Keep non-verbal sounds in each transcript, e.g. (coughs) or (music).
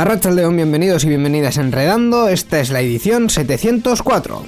Arracha León, bienvenidos y bienvenidas a Enredando. Esta es la edición 704.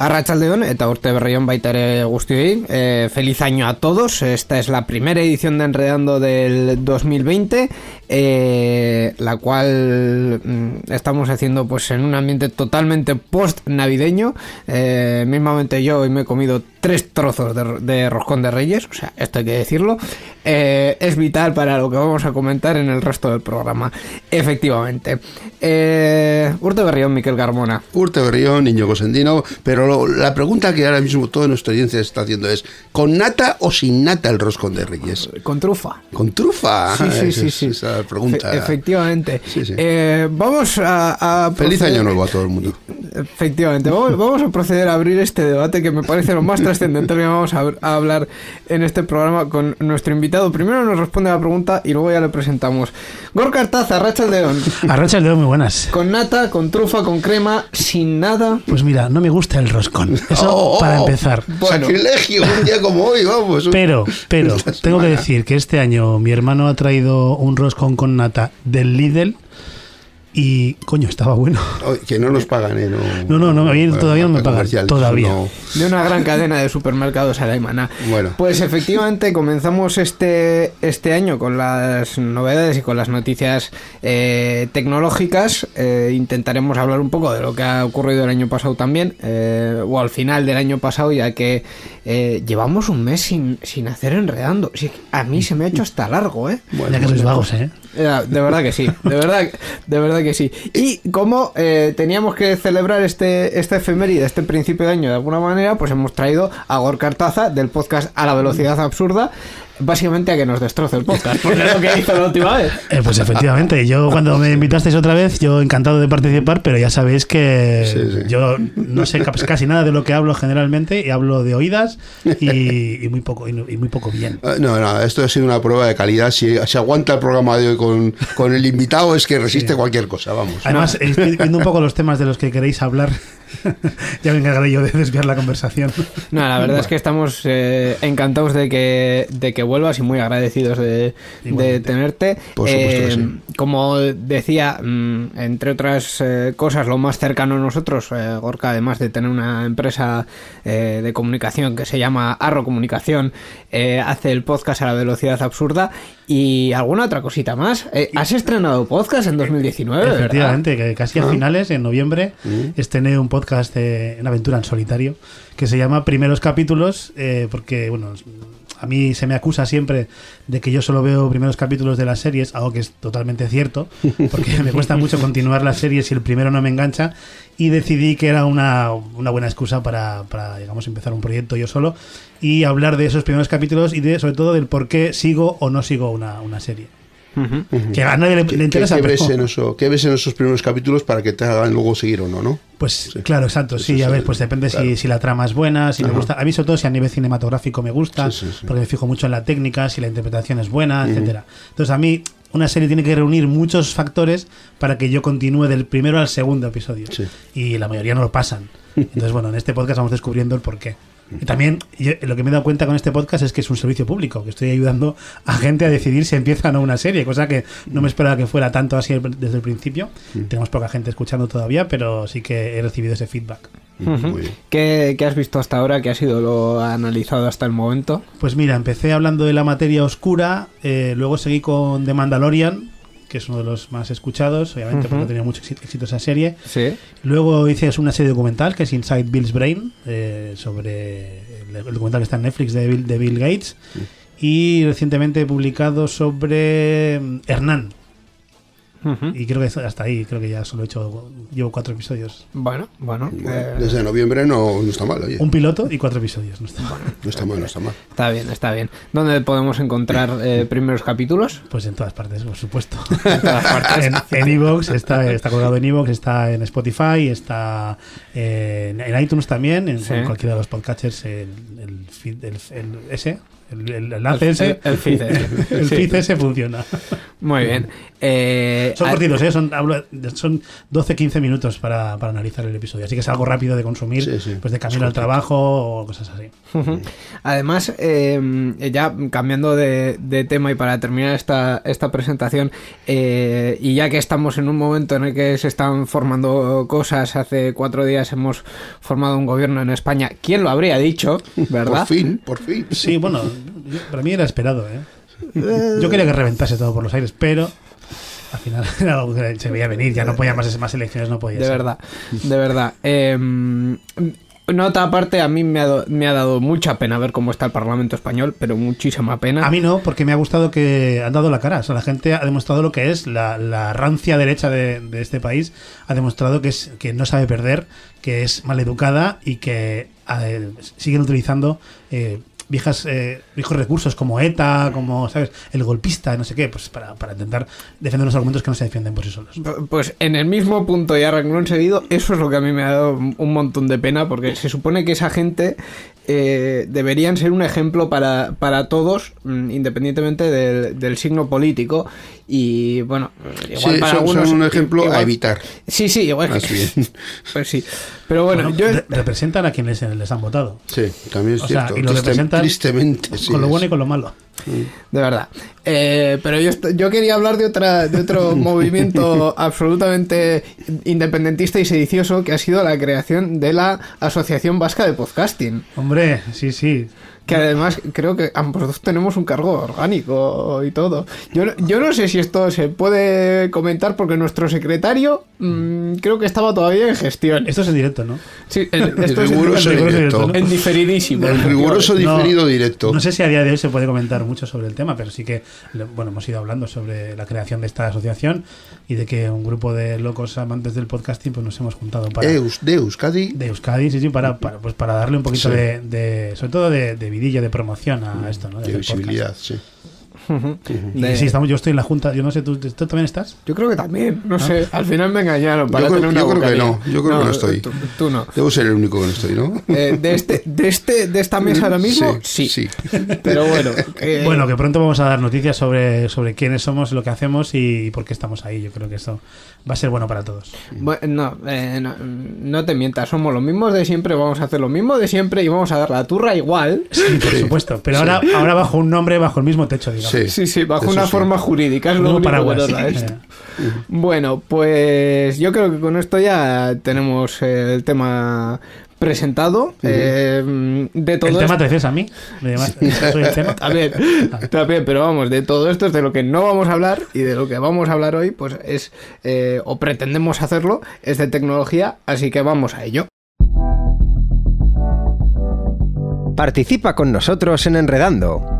Arratsaldeon eta urte berrión baita guztioi. Eh, feliz año a todos. Esta es la primera edición de Enredando del 2020, eh, la cual mm, estamos haciendo pues en un ambiente totalmente post navideño. Eh, mismamente yo hoy me he comido tres trozos de, de roscón de reyes, o sea, esto hay que decirlo. Eh, es vital para lo que vamos a comentar en el resto del programa. Efectivamente. Eh, Urte Berrión, Miquel Carmona. Urte Berrión, Niño Cosendino, pero lo- la pregunta que ahora mismo toda nuestra audiencia está haciendo es, ¿con nata o sin nata el roscón de Reyes? Con trufa. ¿Con trufa? Sí, sí, sí, sí. La pregunta. Efe- efectivamente. Sí, sí. Eh, vamos a, a Feliz proceder- año nuevo a todo el mundo. Efectivamente, vamos, vamos a proceder a abrir este debate que me parece lo más trascendental que vamos a, a hablar en este programa con nuestro invitado. Primero nos responde la pregunta y luego ya le presentamos. Gorka Artaza, Racha el León. Arracha el dedo muy buenas. Con nata, con trufa, con crema, sin nada. Pues mira, no me gusta el roscón. Eso Oh, oh, para oh. empezar. Bueno. Sacrilegio, un día como hoy, vamos. Pero, pero, (laughs) tengo que decir que este año mi hermano ha traído un roscón con nata del Lidl y, coño, estaba bueno. Que no nos pagan, ¿eh? No, no, no, a mí todavía no me pagan, todavía. no. De una gran cadena de supermercados alemana. Bueno. Pues efectivamente comenzamos este, este año con las novedades y con las noticias eh, tecnológicas. Eh, intentaremos hablar un poco de lo que ha ocurrido el año pasado también, eh, o al final del año pasado, ya que eh, llevamos un mes sin, sin hacer enredando. A mí se me ha hecho hasta largo, ¿eh? Bueno, ya que sois vagos, ¿eh? De verdad que sí, de verdad, de verdad que sí. Y como eh, teníamos que celebrar este, esta efeméride, este principio de año de alguna manera, pues hemos traído a Gorka Artaza del podcast A la Velocidad Absurda, básicamente a que nos destroce el podcast, porque es lo que hizo la última vez. (laughs) Eh, pues efectivamente, yo cuando me invitasteis otra vez, yo encantado de participar, pero ya sabéis que Sí, sí. yo no sé casi nada de lo que hablo generalmente y hablo de oídas y, y muy poco y, muy poco bien. Ah, No, no, esto ha sido una prueba de calidad. Si se aguanta el programa de hoy con, con el invitado, es que resiste cualquier cosa, vamos. Además, estoy viendo un poco los temas de los que queréis hablar. (laughs) ya me encargaré yo de desviar la conversación. No, la verdad es que estamos eh, encantados de que, de que vuelvas y muy agradecidos de, tenerte. Por supuesto que Eh, sí. Como decía, mm, entre otras eh, cosas, lo más cercano a nosotros, eh, Gorka, además de tener una empresa eh, de comunicación que se llama Arro Comunicación, eh, hace el podcast a la velocidad absurda y alguna otra cosita más. Eh, ¿Has estrenado podcast en 2019? ¿verdad? Efectivamente, que casi a finales, en noviembre, Mm. estrené un podcast de una aventura en solitario que se llama Primeros Capítulos, eh, porque, bueno, a mí se me acusa siempre de que yo solo veo primeros capítulos de las series, algo que es totalmente cierto, porque me cuesta mucho continuar las series si el primero no me engancha, y decidí que era una, una buena excusa para, para, digamos, empezar un proyecto yo solo y hablar de esos primeros capítulos y de, sobre todo del por qué sigo o no sigo una, una serie. Ujú. Que a nadie le, ¿Qué, le interesa. qué ves pero- en eso, ¿Qué ves en esos primeros capítulos para que te hagan luego seguir o no, no? Pues claro, exacto. Eso Sí, a ver, pues depende claro. si, si la trama es buena, si me gusta. A mí, sobre todo, si a nivel cinematográfico me gusta, Sí, sí, sí. porque me fijo mucho en la técnica, si la interpretación es buena, etcétera. Entonces, a mí, una serie tiene que reunir muchos factores para que yo continúe del primero al segundo episodio. Sí. Y la mayoría no lo pasan. (laughs) Entonces, bueno, en este podcast vamos descubriendo el porqué. Y también yo- lo que me he dado cuenta con este podcast es que es un servicio público, que estoy ayudando a gente a decidir si empieza o no una serie, cosa que no me esperaba que fuera tanto así desde el principio. Tenemos poca gente escuchando todavía, pero sí que he recibido ese feedback. ¿Qué, qué has visto hasta ahora? ¿Qué ha sido lo analizado hasta el momento? Pues mira, empecé hablando de la materia oscura, eh, luego seguí con The Mandalorian, que es uno de los más escuchados, obviamente porque tenía mucho éxito, esa serie. Sí. Luego hice una serie documental que es Inside Bill's Brain, eh, sobre el, documental que está en Netflix de Bill, de Bill Gates. Y recientemente he publicado sobre mm, Ujú. Y creo que hasta ahí, creo que ya solo he hecho, llevo cuatro episodios. Bueno, bueno. Bueno, eh, desde noviembre no, no está mal, oye. Un piloto y cuatro episodios. ¿no? está- No está mal, no está mal. está bien, está bien. ¿Dónde podemos encontrar eh, primeros capítulos? Pues en todas partes, por supuesto. (laughs) en en Evox, está, está colgado en Evox, está en Spotify, está en, en iTunes también, en, Sí. en cualquiera de los podcatchers, el, el, feed- el- el- ese, el, el El- ese, el feed ese. (laughs) el Sí. funciona. Muy bien. Eh, Son cortitos, ¿eh? son, hablo- son 12-15 minutos para, para analizar el episodio, así que es algo rápido de consumir, Sí, sí. pues de camino al trabajo o cosas así. Además, eh, ya cambiando de, de tema y para terminar esta, esta presentación, eh, y ya que estamos en un momento en el que se están formando cosas, hace cuatro días hemos formado un gobierno en España, ¿quién lo habría dicho? ¿Verdad? Por fin, por fin. Sí, bueno, para mí era esperado, ¿eh? Yo quería que reventase todo por los aires, pero al final (laughs) se veía venir, ya no podía más, más elecciones, no podía De ser. verdad, de verdad. Eh, nota aparte, a mí me ha, do- me ha dado mucha pena ver cómo está el Parlamento español, pero muchísima pena. A mí no, porque me ha gustado que han dado la cara. O sea, la gente ha demostrado lo que es la, la rancia derecha de, de este país. Ha demostrado que, es, que no sabe perder, que es maleducada y que eh, siguen utilizando eh, viejas, eh, viejos recursos como ETA, como, ¿sabes? El golpista, no sé qué, pues para, para intentar defender los argumentos que no se defienden por sí solos. Pues en el mismo punto y a renglón seguido, eso es lo que a mí me ha dado un montón de pena, porque se supone que esa gente eh, deberían ser un ejemplo para, para todos, mm, independientemente del, del signo político. Y bueno, igual Sí, para son, algunos. son un ejemplo igual- a evitar. Sí, sí, igual. Más bien. (laughs) Pues sí. Pero bueno, Bueno, yo. re- representan a quienes les han votado. Sí, también es O sea, cierto. y lo Triste- representan tristemente, sí. con lo es. bueno y con lo malo. De verdad. Eh, pero yo, yo quería hablar de, otra, de otro (laughs) movimiento absolutamente independentista y sedicioso que ha sido la creación de la Asociación Vasca de Podcasting. Hombre, sí, sí. Que además creo que ambos dos tenemos un cargo orgánico y todo. Yo, no- yo no sé si esto se puede comentar porque nuestro secretario mm, creo que estaba todavía en gestión. Esto es en directo, ¿no? Sí, el- esto es riguroso en, riguroso directo. directo, ¿no? en diferidísimo. El riguroso No, diferido directo. No sé si a día de hoy se puede comentar mucho sobre el tema, pero sí que bueno, hemos ido hablando sobre la creación de esta asociación y de que un grupo de locos amantes del podcasting pues nos hemos juntado para Eus, de Euskadi. de Euskadi, sí, sí, para, para, pues para darle un poquito Sí. de, de- sobre todo de, de de promoción a esto, ¿no? De visibilidad, sí. Y De- sí, estamos, yo estoy en la junta, yo no sé, ¿tú, tú también estás? Yo creo que también, no sé, al final me engañaron para Yo creo- tener una yo creo que no, yo creo que no estoy. Tú, tú no. Debo ser el único que no estoy, ¿no? Eh, de este, de este, de esta mesa ahora mismo, sí. sí. Pero bueno, (laughs) eh, Bueno, que pronto vamos a dar noticias sobre, sobre quiénes somos, lo que hacemos y, por qué estamos ahí. Yo creo que eso va a ser bueno para todos. bu- no, eh, no, no te mientas, somos los mismos de siempre, vamos a hacer lo mismo de siempre y vamos a dar la turra igual. Sí, por supuesto. Pero ahora, ahora bajo un nombre, bajo el mismo techo, digamos. Sí. Sí, sí, bajo una sí. forma jurídica, es lo único paraguas. bueno esto. Eh, Bueno, pues yo creo que con esto ya tenemos eh, el tema presentado. eh, de todo ¿El tema esto- te refieres a mí? ¿Me llamas- ¿Soy el tema? (laughs) También, también, pero vamos, de todo esto es de lo que no vamos a hablar y de lo que vamos a hablar hoy, pues es, eh, o pretendemos hacerlo, es de tecnología, así que vamos a ello. Participa con nosotros en Enredando.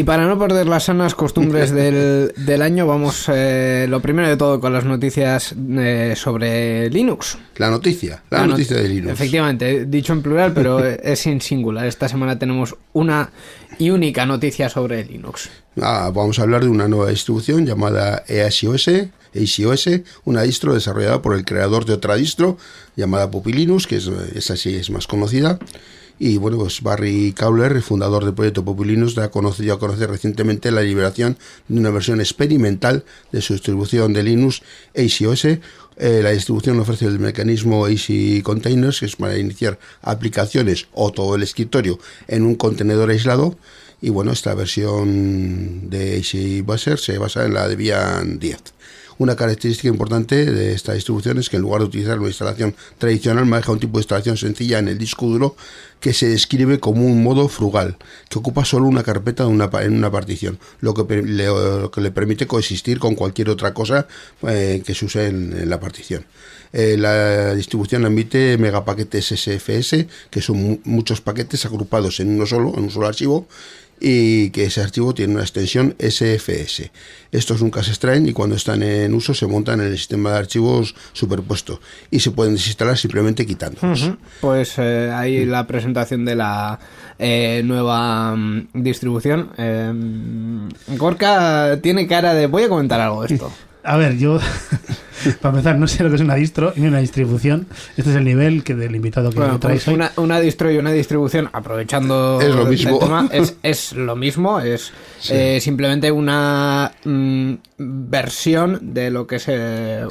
Y para no perder las sanas costumbres (laughs) del, del año, vamos eh, lo primero de todo con las noticias eh, sobre Linux. La noticia, la, not- noticia de Linux. Efectivamente, dicho en plural, pero (laughs) es en singular. Esta semana tenemos una y única noticia sobre Linux. Ah, vamos a hablar de una nueva distribución llamada EASIOS, ACOS, una distro desarrollada por el creador de otra distro llamada Puppy Linux, que es, esa sí es más conocida. Y bueno, pues Barry Cowler, fundador del proyecto Puppy Linux, da a conocer, dio a conocer recientemente la liberación de una versión experimental de su distribución de Linux ACOS. Eh, la distribución ofrece el mecanismo AC Containers, que es para iniciar aplicaciones o todo el escritorio en un contenedor aislado. Y bueno, esta versión de AC Buzzer se basa en la Debian 10. Una característica importante de esta distribución es que en lugar de utilizar una instalación tradicional, maneja un tipo de instalación sencilla en el disco duro que se describe como un modo frugal, que ocupa solo una carpeta de una en una partición, lo que, le, permite coexistir con cualquier otra cosa eh, que se use en, la partición. Eh, la distribución admite megapaquetes SFS, que son mu- muchos paquetes agrupados en uno solo, en un solo archivo, y que ese archivo tiene una extensión SFS. Estos nunca se extraen y cuando están en uso se montan en el sistema de archivos superpuesto y se pueden desinstalar simplemente quitándolos. Pues eh, ahí la presentación de la eh, nueva mm, distribución. Eh, Gorka tiene cara de voy a comentar algo de esto. (laughs) A ver, yo, (laughs) para empezar, no sé lo que es una distro ni una distribución. Este es el nivel que del invitado que Bueno, traes pues hoy. una, una distro y una distribución, aprovechando Es lo el mismo. tema, es, (laughs) es lo mismo, es Sí. eh, simplemente una mm, versión de lo que es eh,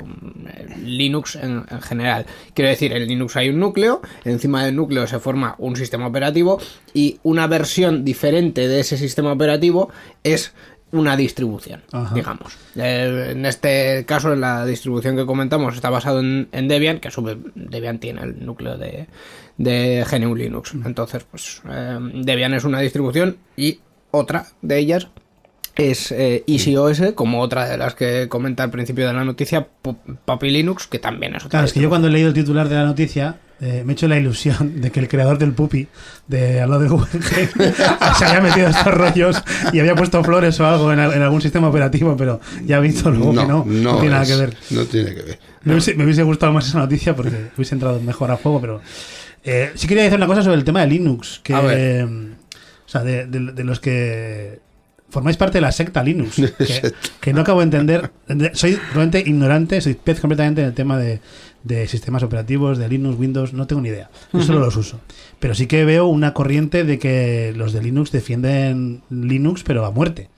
Linux en, en general. Quiero decir, en Linux hay un núcleo, encima del núcleo se forma un sistema operativo y una versión diferente de ese sistema operativo es una distribución, Ajá. digamos. Eh, en este caso, la distribución que comentamos está basado en, en Debian, que a su vez Debian tiene el núcleo de, de GNU Linux. Entonces, pues eh, Debian es una distribución y otra de ellas es eh, EasyOS, como otra de las que comenta al principio de la noticia, Puppy Linux, que también es otra. Claro, es que yo cuando he leído el titular de la noticia eh, me he hecho la ilusión de que el creador del pupi de al lado de Guggenheim (laughs) se había metido estos rollos y había puesto flores o algo en, al- en algún sistema operativo, pero ya he visto luego que no, no, tiene nada que ver. No tiene que ver. Me hubiese, me hubiese gustado más esa noticia porque hubiese entrado mejor a juego, pero eh, sí quería decir una cosa sobre el tema de Linux, que eh, o sea, de, de- de los que formáis parte de la secta Linux, (laughs) que, que no acabo de entender, de- soy realmente ignorante, soy pez completamente en el tema de, de sistemas operativos, de Linux, Windows, no tengo ni idea, yo solo los uso, pero sí que veo una corriente de que los de Linux defienden Linux pero a muerte.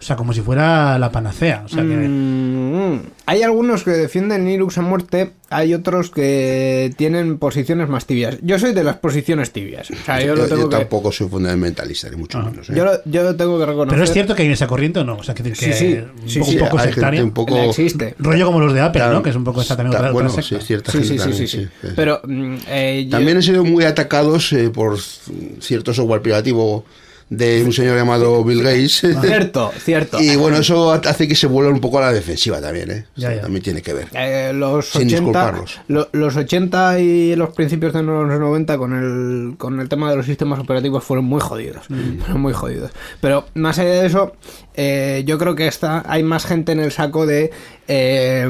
O sea, como si fuera la panacea. O sea, que, Mm, hay algunos que defienden Linux a muerte, hay otros que tienen posiciones más tibias. Yo soy de las posiciones tibias. O sea, yo, Yo, lo yo tengo que, tampoco soy fundamentalista, ni mucho Ah. menos. ¿eh? yo, lo, yo lo tengo que reconocer. Pero es cierto que hay esa corriente o no. O sea, que, que Sí, sí, un sí, poco, sí, un poco hay gente sectaria. un poco- Existe. Rollo como los de Apple, Claro. ¿no? Que es un poco esta también Ta- otra, bueno, otra sí, cierta Sí, gente sí, sí, también, sí, sí. sí. Pero mm, eh, yo- También han sido muy atacados eh, por cierto software privativo de un señor llamado Bill Gates. Cierto, cierto. y bueno, eso hace que se vuelvan un poco a la defensiva también, ¿eh? O sea, Ya, ya. También tiene que ver. Eh, los Sin 80 disculparlos. lo- los 80 y los principios de los 90 con el con el tema de los sistemas operativos fueron muy jodidos fueron muy jodidos pero más allá de eso eh, yo creo que está hay más gente en el saco de eh,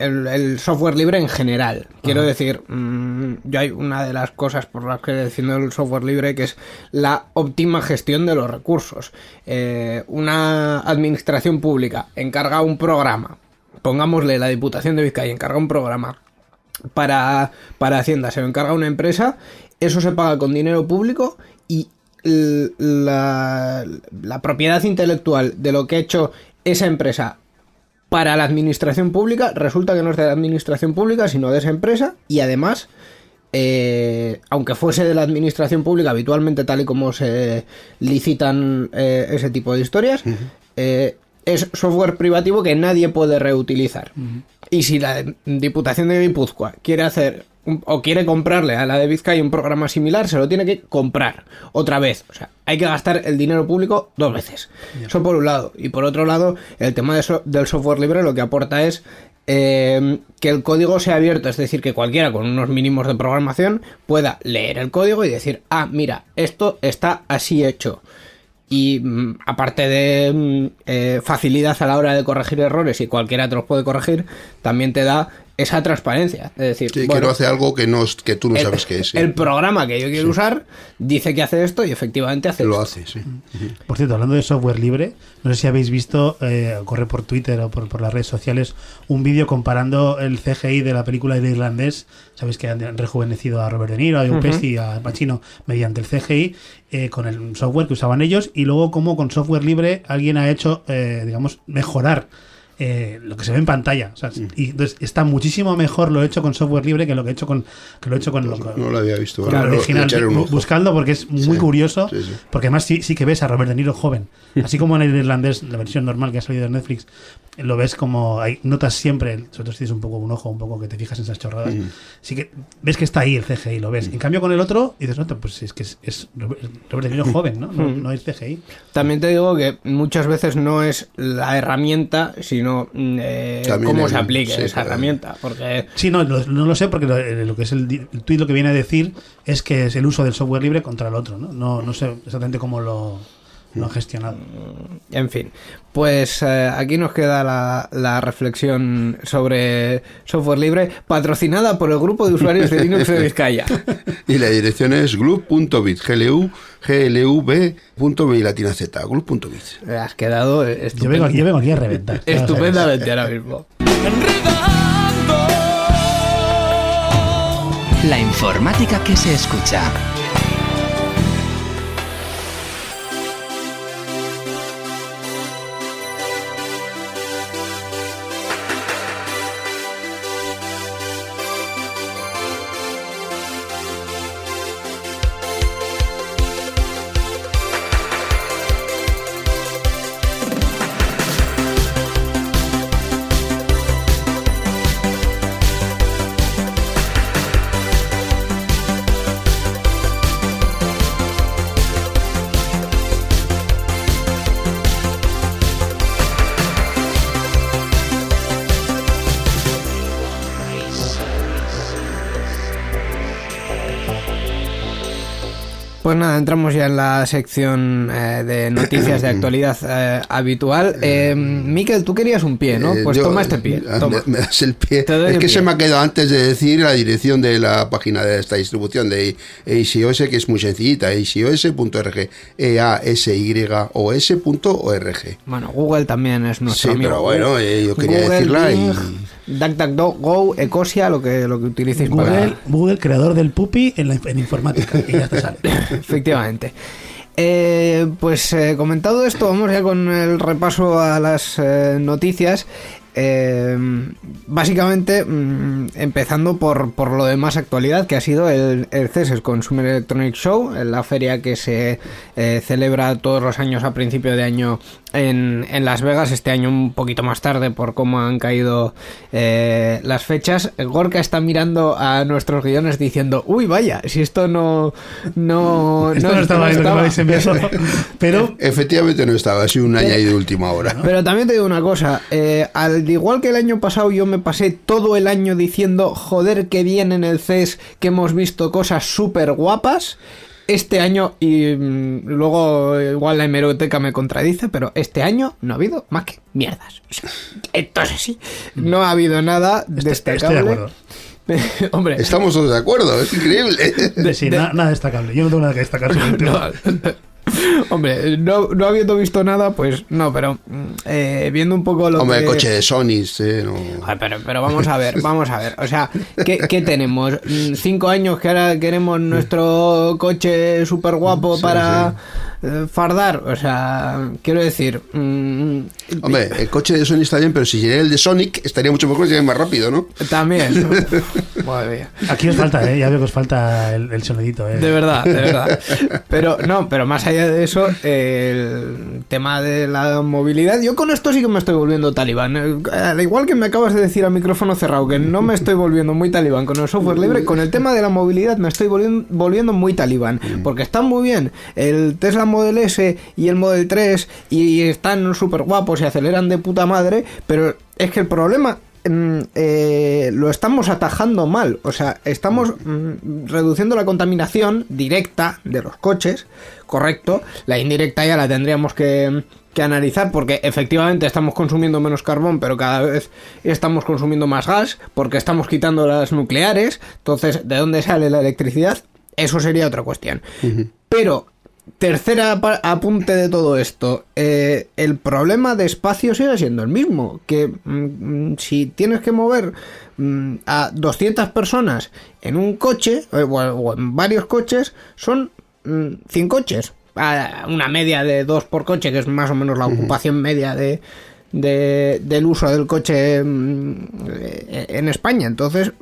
el, el software libre en general. Quiero decir mm, yo hay una de las cosas por las que defiendo el software libre que es la óptima gestión de los recursos. Eh, una administración pública encarga un programa pongámosle la Diputación de Vizcaya encarga un programa para, para Hacienda, se lo encarga una empresa, eso se paga con dinero público y la, la propiedad intelectual de lo que ha hecho esa empresa para la administración pública resulta que no es de la administración pública, sino de esa empresa y además... eh, aunque fuese de la administración pública habitualmente tal y como se licitan eh, ese tipo de historias, eh, es software privativo que nadie puede reutilizar. Y si la Diputación de Guipúzcoa quiere hacer o quiere comprarle a la de Vizcaya un programa similar, se lo tiene que comprar otra vez. O sea, hay que gastar el dinero público dos veces. Eso por un lado. Y por otro lado, el tema de so- del software libre lo que aporta es eh, que el código sea abierto, es decir, que cualquiera con unos mínimos de programación pueda leer el código y decir, ah, mira, esto está así hecho. y mm, aparte de mm, eh, facilidad a la hora de corregir errores y cualquiera te los puede corregir, también te da esa transparencia. Es decir, Sí, que bueno, no hace algo que, no, que tú no el, sabes qué es. sí. el programa que yo quiero usar dice que hace esto y efectivamente hace Lo esto. hace, sí. Por cierto, hablando de software libre, no sé si habéis visto, eh, corre por Twitter o por, por las redes sociales, un vídeo comparando el CGI de la película del irlandés. Sabéis que han rejuvenecido a Robert De Niro, a Joe Pesci y a Pacino mediante el CGI eh, con el software que usaban ellos y luego cómo con software libre alguien ha hecho, eh, digamos, mejorar eh, lo que se ve en pantalla. O sea, Y entonces está muchísimo mejor lo hecho con software libre que lo que he hecho con, que lo he hecho con, lo- con- No lo había visto. con original. le echaré un Bu- ojo. Buscadlo porque es muy Sí, curioso. sí, sí. Porque además sí, sí que ves a Robert De Niro joven. (laughs) Así como en el irlandés, la versión normal que ha salido de Netflix, lo ves como hay notas siempre, sobre todo si tienes un poco un ojo, un poco que te fijas en esas chorradas. Sí que ves que está ahí el CGI, lo ves. En cambio con el otro, dices, no, pues es que es, es Robert Robert De Niro (laughs) joven, ¿no? No, no es CGI. También te digo que muchas veces no es la herramienta, sino mm, eh, cómo el- se aplique sí, esa claro. herramienta. Porque Sí, no, lo- no lo sé porque lo, eh, lo que es el, el tuit lo que viene a decir es que es el uso del software libre contra el otro, ¿no? No, no sé exactamente cómo lo, lo han gestionado. En fin, pues eh, aquí nos queda la, la reflexión sobre software libre, patrocinada por el grupo de usuarios de Linux de (laughs) Vizcaya. Y la dirección es glub.bit, glu, glv.b y latina z, glub.bit. Has quedado Yo vengo, estupendo- aquí, yo vengo aquí a reventar. estupendamente ahora mismo. La informática que se escucha. Pues nada, entramos ya en la sección eh, de noticias de (clears throat) actualidad eh, habitual. Eh, Miquel, tú querías un pie, ¿no? Eh, Pues yo- toma este pie. toma. Me, me das el pie. Te doy Es el que pie. se me ha quedado antes de decir la dirección de la página de esta distribución de ACOS, que es muy sencillita, acos.org, e a s y o s.org. Bueno, Google también es nuestro Sí, amigo. pero bueno, eh, yo quería Google, decirla y- DuckDuckGo, Ecosia, lo que, lo que utilicéis Google, para... Google, creador del pupi en, la, en informática. Y ya te sale. (laughs) (laughs) Efectivamente. Eh, pues eh, comentado esto, vamos ya con el repaso a las eh, noticias. Eh, básicamente, mm, empezando por, por lo de más actualidad, que ha sido el, el CES, Consumer Electronic Show, la feria que se celebra todos los años a principio de año en, en Las Vegas, este año un poquito más tarde por cómo han caído eh, las fechas. Gorka está mirando a nuestros guiones diciendo, uy, vaya, si esto no... no (laughs) Esto no, estaba lo que me habéis enviado. (laughs) Pero Efectivamente no estaba, ha sido un añadido de última hora. Pero también te digo una cosa, eh, al igual que el año pasado yo me pasé todo el año diciendo, joder, que bien en el CES que hemos visto cosas súper guapas. Este año, y mm, luego igual la hemeroteca me contradice, pero este año no ha habido más que mierdas. O sea, entonces sí, no ha habido nada Estoy- estoy de destacable. acuerdo. (laughs) Hombre, Estamos todos de acuerdo, es increíble. de- sí, na- nada destacable. Yo no tengo nada que destacar sobre el (laughs) tema. (laughs) hombre, no, no habiendo visto nada, pues no, pero mm, eh, viendo un poco lo Hombre, que... coche de Sony, eh, no. Joder, pero, pero vamos a ver, vamos a ver. O sea, ¿qué, qué tenemos? Mm, ¿Cinco años que ahora queremos nuestro coche súper guapo Sí, para fardar? O sea, quiero decir... mm, Hombre, el coche de Sony está bien, pero si sería el de Sonic, estaría mucho mejor y sería más rápido, ¿no? También. (laughs) Madre mía. Aquí os falta, ¿eh? Ya veo que os falta el, el sonidito, ¿eh? De verdad, de verdad. (laughs) Pero no, pero más allá de eso, el tema de la movilidad, yo con esto sí que me estoy volviendo talibán. Eh, Al igual que me acabas de decir a micrófono cerrado que no me estoy volviendo muy talibán con el software libre, con el tema de la movilidad me estoy volviendo, volviendo muy talibán. Porque están muy bien el Tesla Model S y el Model 3 y están súper guapos y aceleran de puta madre, pero es que el problema mm, eh, lo estamos atajando mal. O sea, estamos mm, reduciendo la contaminación directa de los coches, correcto. La indirecta ya la tendríamos que, que analizar porque efectivamente estamos consumiendo menos carbón, pero cada vez estamos consumiendo más gas porque estamos quitando las nucleares. Entonces, ¿de dónde sale la electricidad? Eso sería otra cuestión. Pero Tercera apunte de todo esto. eh, el problema de espacio sigue siendo el mismo. Que mm, mm, si tienes que mover mm, a 200 personas en un coche, eh, o, o en varios coches, son mm, 100 coches. A una media de dos por coche, que es más o menos la ocupación media de, de- del uso del coche eh, en España. Entonces,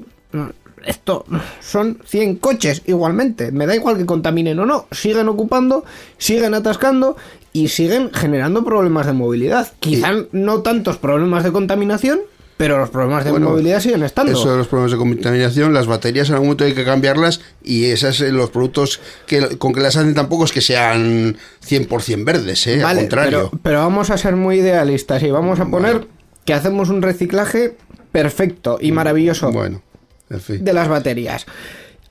esto son 100 coches igualmente. Me da igual que contaminen o no. Siguen ocupando, siguen atascando y siguen generando problemas de movilidad. Quizá no tantos problemas de contaminación, pero los problemas de Bueno, movilidad siguen estando. Eso de los problemas de contaminación, las baterías en algún momento hay que cambiarlas y esos eh, los productos que con que las hacen tampoco es que sean 100% verdes, ¿eh? al contrario. Pero, pero vamos a ser muy idealistas y vamos a poner que hacemos un reciclaje perfecto y maravilloso Bueno, en fin. de las baterías.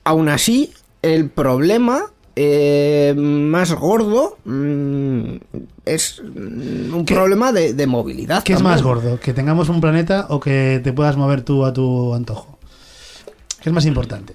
Aún así, el problema eh, más gordo mm, es mm, un ¿Qué- problema de, de movilidad. ¿Qué es más gordo? ¿Que tengamos un planeta o que te puedas mover tú a tu antojo? ¿Qué es más importante?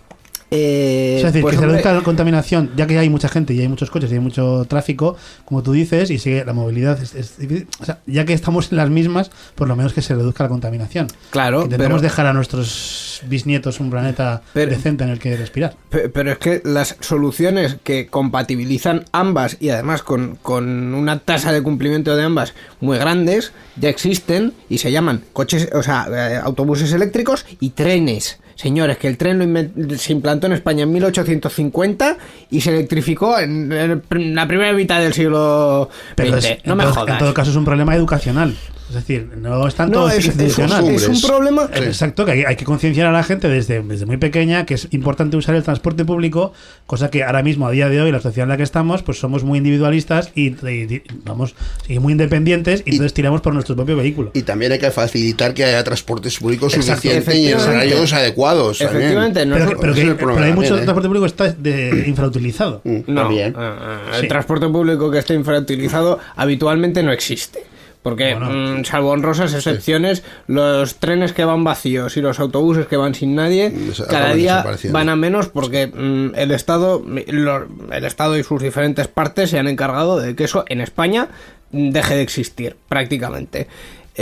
Eh, es decir, pues, que se reduzca la contaminación, ya que hay mucha gente y hay muchos coches y hay mucho tráfico, como tú dices, y sigue la movilidad es, es difícil. O sea, ya que estamos en las mismas, por lo menos que se reduzca la contaminación. Claro, Intentemos pero- dejar a nuestros bisnietos un planeta Pero- decente en el que respirar. Pe- Pero es que las soluciones que compatibilizan ambas y además con, con una tasa de cumplimiento de ambas muy grandes ya existen y se llaman coches, o sea, eh, autobuses eléctricos y trenes. Señores, que el tren lo se implantó en España en 1850 y se electrificó en, en la primera mitad del siglo Pero XX. es- no en, me todo, jodas. en todo caso es un problema educacional. Es decir, no es tanto no, es, es- institucional. es un problema. Eh, Exacto, que hay, hay que concienciar a la gente desde, desde muy pequeña que es importante usar el transporte público, cosa que ahora mismo, a día de hoy, la sociedad en la que estamos, pues somos muy individualistas y, y- y vamos, y muy independientes y, entonces tiramos por nuestro propio vehículo. Y también hay que facilitar que haya transportes públicos suficientes y en horarios adecuados. Efectivamente, no pero, es- que- pero que- ese es el pero problema hay mucho también, ¿eh? transporte público está de- infrautilizado. Mm, No, también. eh, el Sí. transporte público que esté infrautilizado habitualmente no existe. Porque, Bueno. mm, salvo honrosas excepciones, los trenes que van vacíos y los autobuses que van sin nadie, Desa- cada día van a menos porque mm, el Estado lo- el Estado y sus diferentes partes se han encargado de que eso en España deje de existir prácticamente.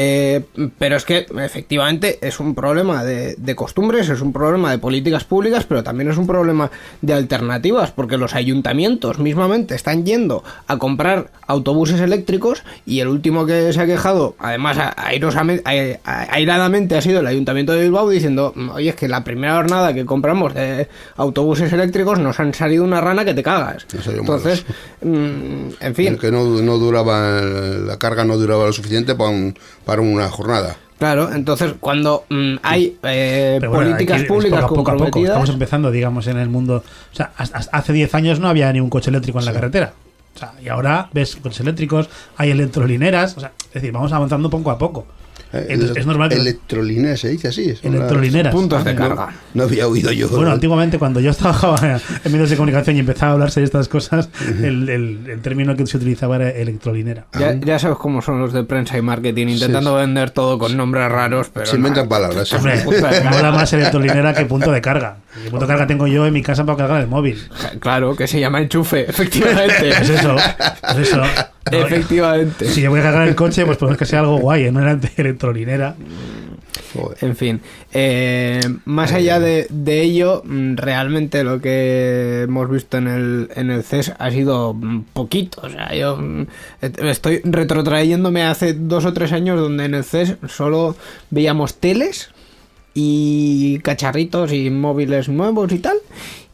Eh, pero es que efectivamente es un problema de, de costumbres, es un problema de políticas públicas, pero también es un problema de alternativas, porque los ayuntamientos mismamente están yendo a comprar autobuses eléctricos y el último que se ha quejado, además airadamente, ha sido el ayuntamiento de Bilbao diciendo, oye, es que la primera jornada que compramos de autobuses eléctricos nos han salido una rana que te cagas. Entonces, mm, en fin. Que no, no duraba, la carga no duraba lo suficiente para, un- para una jornada. Claro, entonces cuando mm, hay eh, bueno, políticas públicas poco a poco a poco. comprometidas, Estamos empezando, digamos, en el mundo. O sea, hace 10 años no había ni un coche eléctrico en la carretera. O sea, y ahora ves coches eléctricos, hay electrolineras. O sea, es decir, vamos avanzando poco a poco. Eh, Entonces, es normal que. Electrolínea se dice así. Electrolineras. puntos de No, carga. No había oído yo. Bueno, antiguamente cuando yo trabajaba (laughs) en medios de comunicación y empezaba a hablarse de estas cosas, el, el- el término que se utilizaba era electrolinera. Ya, ya sabes cómo son los de prensa y marketing, intentando vender todo con nombres raros, pero se inventan no. palabras. Hombre, Puta, mola más (laughs) electrolinera que punto de carga. ¿Qué punto de carga tengo yo en mi casa para cargar el móvil? Claro, que se llama enchufe, (laughs) efectivamente. Es eso, es eso. Efectivamente. Si yo voy a cargar el coche, pues podemos que sea algo guay, ¿eh? no era electrolinera. Joder. En fin, eh, más allá de, de ello, mm, realmente lo que hemos visto en el, en el CES ha sido mm, poquito. O sea, yo mm, estoy retrotrayéndome hace dos o tres años donde en el CES solo veíamos teles y cacharritos y móviles nuevos y tal.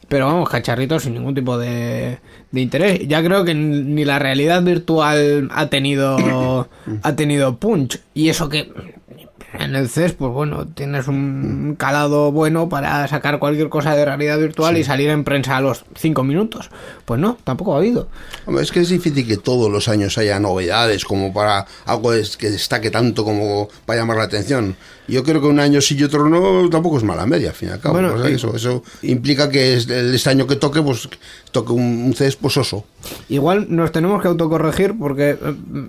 Pero vamos, cacharritos sin ningún tipo de, de interés. Ya creo que ni la realidad virtual ha tenido (coughs) ha tenido punch. Y eso que en el CES, pues bueno, tienes un calado bueno para sacar cualquier cosa de realidad virtual y salir en prensa a los cinco minutos. Pues no, tampoco ha habido. Hombre, es que es difícil que todos los años haya novedades como para algo que destaque tanto como para llamar la atención. Yo creo que un año sí y otro no tampoco es mala media, al fin y al cabo. Bueno, O sea, eso, eso implica que es- el- este año que toque, pues toque un, un CES pososo. Igual nos tenemos que autocorregir porque eh,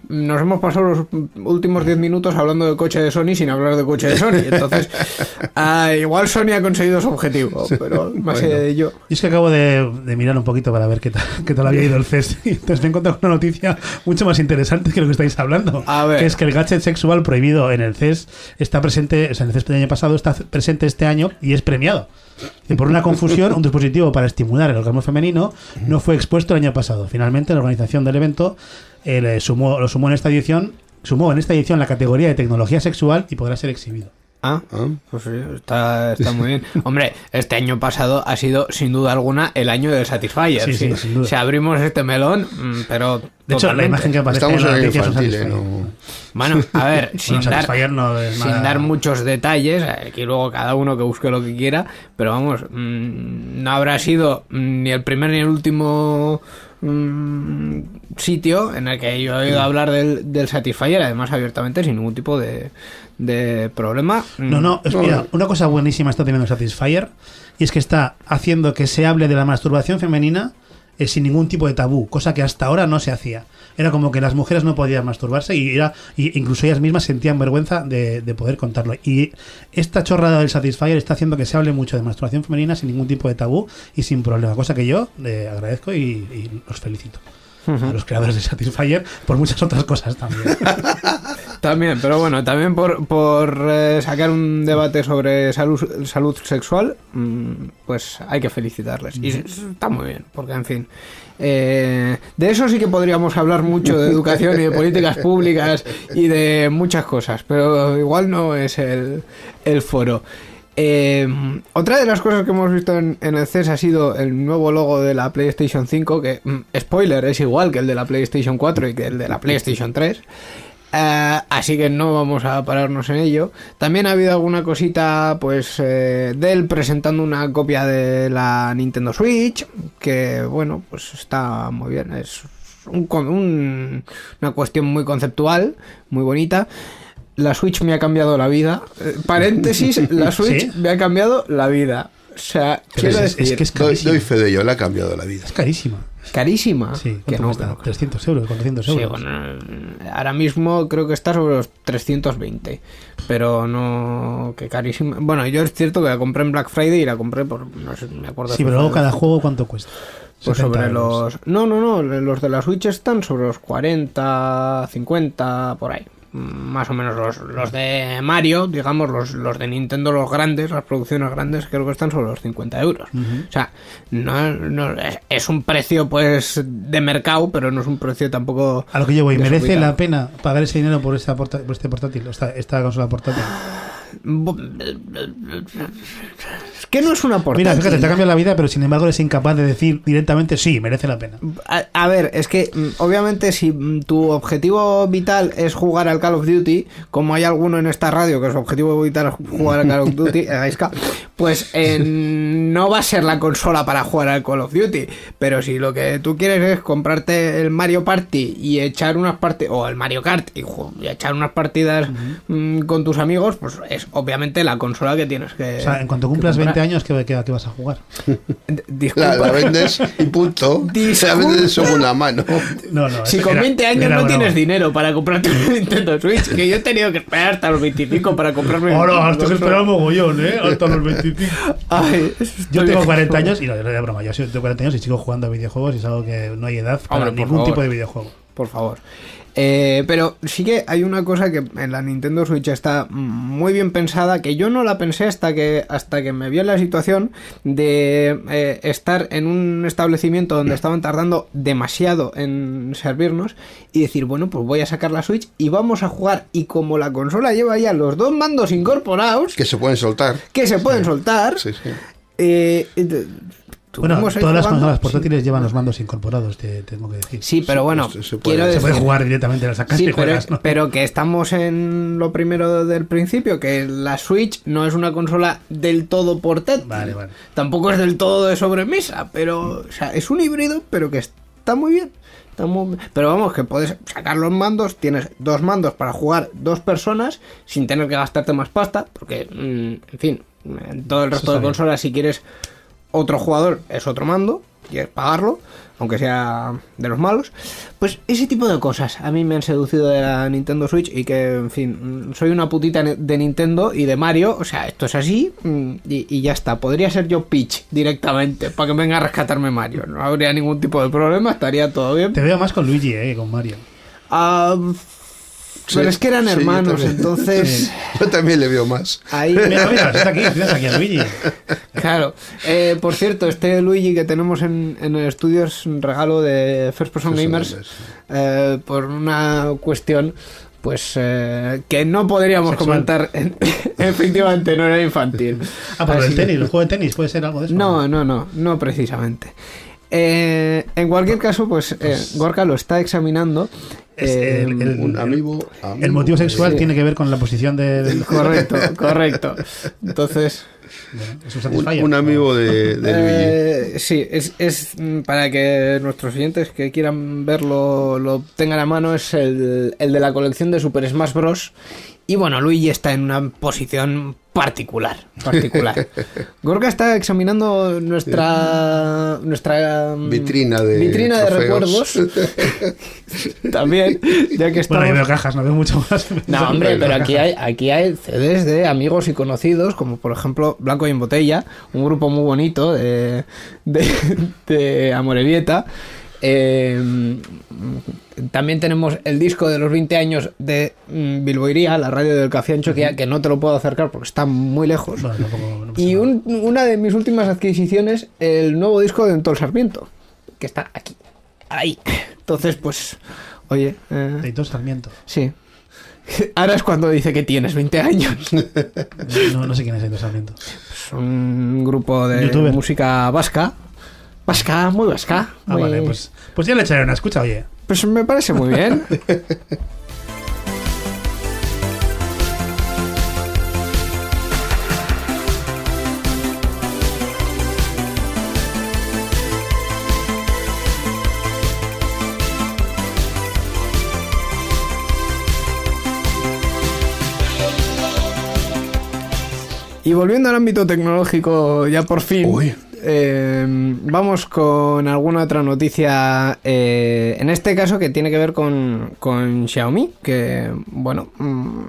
nos hemos pasado los últimos 10 minutos hablando de coche de Sony sin hablar de coche de Sony. Entonces, (laughs) ah, igual Sony ha conseguido su objetivo, pero más allá de ello. Y es que acabo de, de mirar un poquito para ver qué tal, qué tal había ido el CES. (laughs) Y entonces me he encontrado con una noticia mucho más interesante que lo que estáis hablando. A ver. Que es que el gadget sexual prohibido en el CES está presente, o sea, en el CES del año pasado está presente este año y es premiado. Y por una confusión, un dispositivo para estimular el orgasmo femenino no fue expuesto el año pasado. Finalmente, la organización del evento eh, le sumó, lo sumó en esta edición, sumó en esta edición la categoría de tecnología sexual y podrá ser exhibido. Ah, Ah. pues sí, está, está muy bien. Hombre, este año pasado ha sido sin duda alguna el año del Satisfyer. Sí, sí, sin duda. Si abrimos este melón, mm, pero. De hecho, la totalmente. imagen que aparece Estamos en la el noticia es un infantil, ¿eh? No- Bueno, a ver, (laughs) sin, dar, Satisfyer no es sin nada- dar muchos detalles, aquí luego cada uno que busque lo que quiera, pero vamos, mm, no habrá sido mm, ni el primer ni el último mm, sitio en el que yo he oído hablar del, del Satisfyer, además abiertamente, sin ningún tipo de, de problema. No, no, es- mira, una cosa buenísima está teniendo Satisfyer y es que está haciendo que se hable de la masturbación femenina eh, sin ningún tipo de tabú, cosa que hasta ahora no se hacía. Era como que las mujeres no podían masturbarse y, era, y incluso ellas mismas sentían vergüenza de, de poder contarlo. Y esta chorrada del Satisfyer está haciendo que se hable mucho de masturbación femenina sin ningún tipo de tabú y sin problema, cosa que yo eh, agradezco y, y los felicito. A los creadores de Satisfyer por muchas otras cosas también. (laughs) También, pero bueno, también por, por eh, sacar un debate sobre salud, salud sexual, mm, pues hay que felicitarles. Y está muy bien, porque en fin. eh, de eso sí que podríamos hablar mucho, de educación y de políticas públicas y de muchas cosas, pero igual no es el, el foro. Eh, otra de las cosas que hemos visto en, el CES ha sido el nuevo logo de la PlayStation 5, que, mm, spoiler, es igual que el de la PlayStation 4 y que el de la PlayStation 3. Eh, así que no vamos a pararnos en ello. También ha habido alguna cosita, pues, eh, de él presentando una copia de la Nintendo Switch, que, bueno, pues está muy bien. Es un- una cuestión muy conceptual, muy bonita. La Switch me ha cambiado la vida. Eh, paréntesis, (laughs) la Switch ¿Sí? me ha cambiado la vida. O sea, Pero quiero es- que es Doy, carísimo. doy fe de ello, le ha cambiado la vida. Es carísima. carísima. Sí, que ¿cuánto no, cuesta? que no, que no. 300 euros, 400 Sí, euros. bueno, eh, ahora mismo creo que está sobre los 320, pero no, que carísimo. Bueno, yo es cierto que la compré en Black Friday y la compré por, no sé, me acuerdo. Sí, pero luego cada juego, ¿cuánto cuesta? Pues 70 sobre euros. los... No, no, no, los de la Switch están sobre los 40, 50, por ahí. Más o menos los, los de Mario, digamos, los, los de Nintendo, los grandes, las producciones grandes, creo que están sobre los 50 euros. O sea, no, no- es, un precio pues de mercado, pero no es un precio tampoco... A lo que yo voy, ¿merece la pena pagar ese dinero por, esta porta- por este portátil, esta, esta consola portátil? que no es una portátil. Mira, fíjate, te ha cambiado la vida, pero sin embargo eres incapaz de decir directamente sí, merece la pena. A, ver, es que mm, obviamente si mm, tu objetivo vital es jugar al Call of Duty, como hay alguno en esta radio que su objetivo vital es jugar al Call of Duty, (laughs) eh, pues eh, no va a ser la consola para jugar al Call of Duty. Pero si lo que tú quieres es comprarte el Mario Party y echar unas partidas, o el Mario Kart y, echar unas partidas mm, con tus amigos, pues es obviamente la consola que tienes que... O sea, en cuanto cumplas 20 17 años que, que, que vas a jugar. (laughs) La, la, vendes y punto. (laughs) Disculpa. La vendes de segunda mano. Si con era, 20 años no tienes dinero para comprarte un Nintendo Switch, que yo he tenido que esperar hasta los 25 para comprarme Ahora, un hasta que mogollón, ¿eh? Hasta los 25. (laughs) Ay, yo tengo 40 años, y no, no broma, yo tengo 40 años y sigo jugando a videojuegos y es algo que no hay edad para ningún tipo de videojuego. Por favor. Eh, pero sí que hay una cosa que en la Nintendo Switch está muy bien pensada, que yo no la pensé hasta que, hasta que me vi en la situación de eh, estar en un establecimiento donde estaban tardando demasiado en servirnos y decir, bueno, pues voy a sacar la Switch y vamos a jugar. Y como la consola lleva ya los dos mandos incorporados, Que se pueden soltar. que se pueden soltar, Sí, sí. eh, eh, Bueno, todas las consolas portátiles llevan los mandos incorporados, te tengo que decir. Sí, pero bueno, se- se puede- quiero se Se decir... puede jugar directamente, la sacas Sí, y pero, juegas, ¿no? pero que estamos en lo primero del principio, que la Switch no es una consola del todo portátil. Vale, vale. Tampoco es del todo de sobremesa, pero o sea, es un híbrido, pero que está muy bien. Está muy- Pero vamos, que puedes sacar los mandos, tienes dos mandos para jugar dos personas sin tener que gastarte más pasta, porque, mm, en fin, en todo el resto de bien. consolas, si quieres otro jugador, es otro mando, quieres pagarlo, aunque sea de los malos. Pues ese tipo de cosas a mí me han seducido de la Nintendo Switch y que, en fin, soy una putita de Nintendo y de Mario, o sea, esto es así mm, y, y ya está. Podría ser yo Peach directamente para que venga a rescatarme Mario. No habría ningún tipo de problema, estaría todo bien. Te veo más con Luigi, eh, que con Mario. Ah, pero es que eran yo hermanos, entonces Yo también le veo más. ahí... Mira, mira, está aquí, tienes aquí a Luigi. Claro. Eh, por cierto, este Luigi que tenemos en, en el estudio es un regalo de First Person First Gamers Gamers. eh, por una cuestión pues eh, que no podríamos Sexual. comentar. en- (laughs) efectivamente, no era infantil. Ah, por Así el que- tenis, el juego de tenis, puede ser algo de eso. No, no, no, no precisamente. Eh, en cualquier caso, pues eh, Gorka lo está examinando. Es eh, el- el- Un amigo, El motivo sexual Sí. tiene que ver con la posición de, del (laughs) Correcto, correcto. Entonces, Bueno, es un un, satisfier. un amigo de, de Luigi. Eh, sí, es, es para que nuestros oyentes que quieran verlo lo tengan a mano, es el, el de la colección de Super Smash Bros. Y bueno, Luigi está en una posición particular. particular. (laughs) Gorka está examinando nuestra nuestra mm, Vitrina de vitrina de recuerdos. (laughs) También, ya que Bueno, ahí estamos veo cajas, no veo mucho más. (laughs) no, hombre, pero aquí hay, aquí hay CDs de amigos y conocidos, como por ejemplo Blanco y en Botella, un grupo muy bonito de, de, de Amorebieta. Eh, también tenemos el disco de los 20 años de mm, Bilboiría, la radio del Café Ancho, que, que no te lo puedo acercar porque está muy lejos. Bueno, no Y un- una de mis últimas adquisiciones, el nuevo disco de Entol Sarmiento, que está aquí, ahí. Entonces, pues, oye, eh, Editor Sarmiento. Sí. Ahora es cuando dice que tienes 20 años. No, no sé quién es Editor Sarmiento. Es un grupo de Youtuber. música vasca. Vasca, muy vasca. Ah, muy- vale, pues, pues ya le echaré una escucha, oye. Pues me parece muy bien. (laughs) Y volviendo al ámbito tecnológico, ya por fin, Uy. Eh, vamos con alguna otra noticia, eh, en este caso que tiene que ver con, con Xiaomi, que, bueno, mm,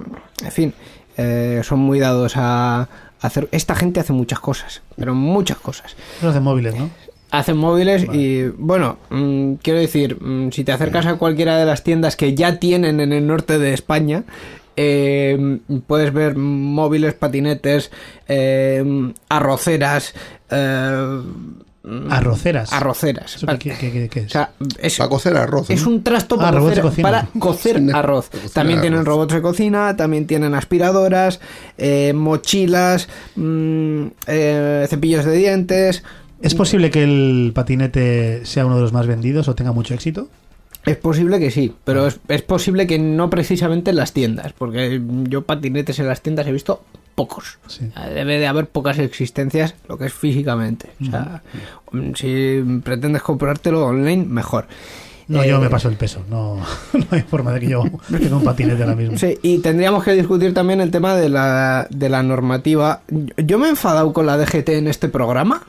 en fin, eh, son muy dados a hacer... Esta gente hace muchas cosas, pero muchas cosas. De móviles, ¿no? Hacen móviles y, bueno, mm, quiero decir, mm, si te acercas a cualquiera de las tiendas que ya tienen en el norte de España, eh, puedes ver móviles, patinetes, eh, arroceras. eh, Arroceras. Arroceras. ¿Eso qué, qué- qué- qué es? O sea, es, Para cocer arroz. es un trasto Ah, para, cocer, cocina. para cocer Cocina- (laughs) arroz. También tienen robots de cocina, también tienen aspiradoras, eh, mochilas, mm, eh, cepillos de dientes. ¿Es posible que el patinete sea uno de los más vendidos o tenga mucho éxito? Es posible que sí, pero es, es posible que no precisamente en las tiendas, porque yo patinetes en las tiendas he visto pocos. Sí. Debe de haber pocas existencias, lo que es físicamente. O sea, si pretendes comprártelo online, mejor. No, Eh, yo me paso el peso. No, (laughs) no hay forma de que yo tenga un patinete ahora mismo. Sí, y tendríamos que discutir también el tema de la, de la normativa. ¿Yo me he enfadado con la DGT en este programa?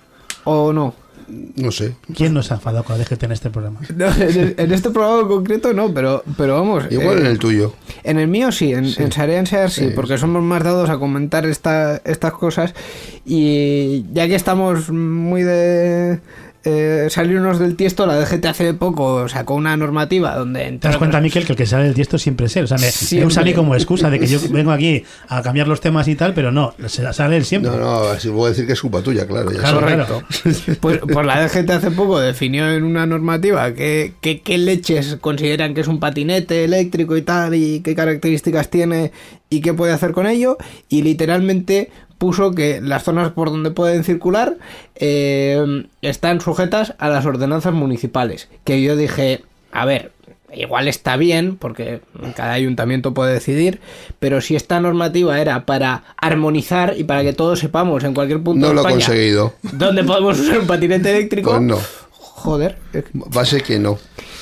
¿O no? No sé. ¿Quién nos ha enfadado con la DGT en este programa? (laughs) No, en, en este programa en concreto no, pero, pero vamos. Igual eh, en el tuyo. En el mío sí, en, en Sarean sí, Sí, porque sí. somos más dados a comentar esta, estas cosas y ya que estamos muy de eh, salirnos del tiesto, la DGT hace poco sacó una normativa donde... ¿Te das cuenta, Miquel, que el que sale del tiesto siempre es él? O sea, me, me usa a mí como excusa de que yo vengo aquí a cambiar los temas y tal, pero no, se- sale él siempre. No, no, así puedo decir que es culpa tuya, claro. Ya Claro, claro. Pues, pues la DGT hace poco definió en una normativa que, que- qué leches consideran que es un patinete eléctrico y tal, y qué características tiene y qué puede hacer con ello, y literalmente puso que las zonas por donde pueden circular eh, están sujetas a las ordenanzas municipales. Que yo dije, a ver, igual está bien, porque cada ayuntamiento puede decidir, pero si esta normativa era para armonizar y para que todos sepamos en cualquier punto No de lo España conseguido. ¿Dónde podemos usar un patinete eléctrico? Pues no. Joder. Va a ser que no.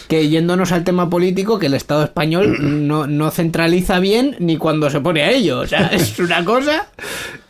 Que yéndonos al tema político, que el Estado español (clears throat) no, no centraliza bien ni cuando se pone a ello. O sea, es una cosa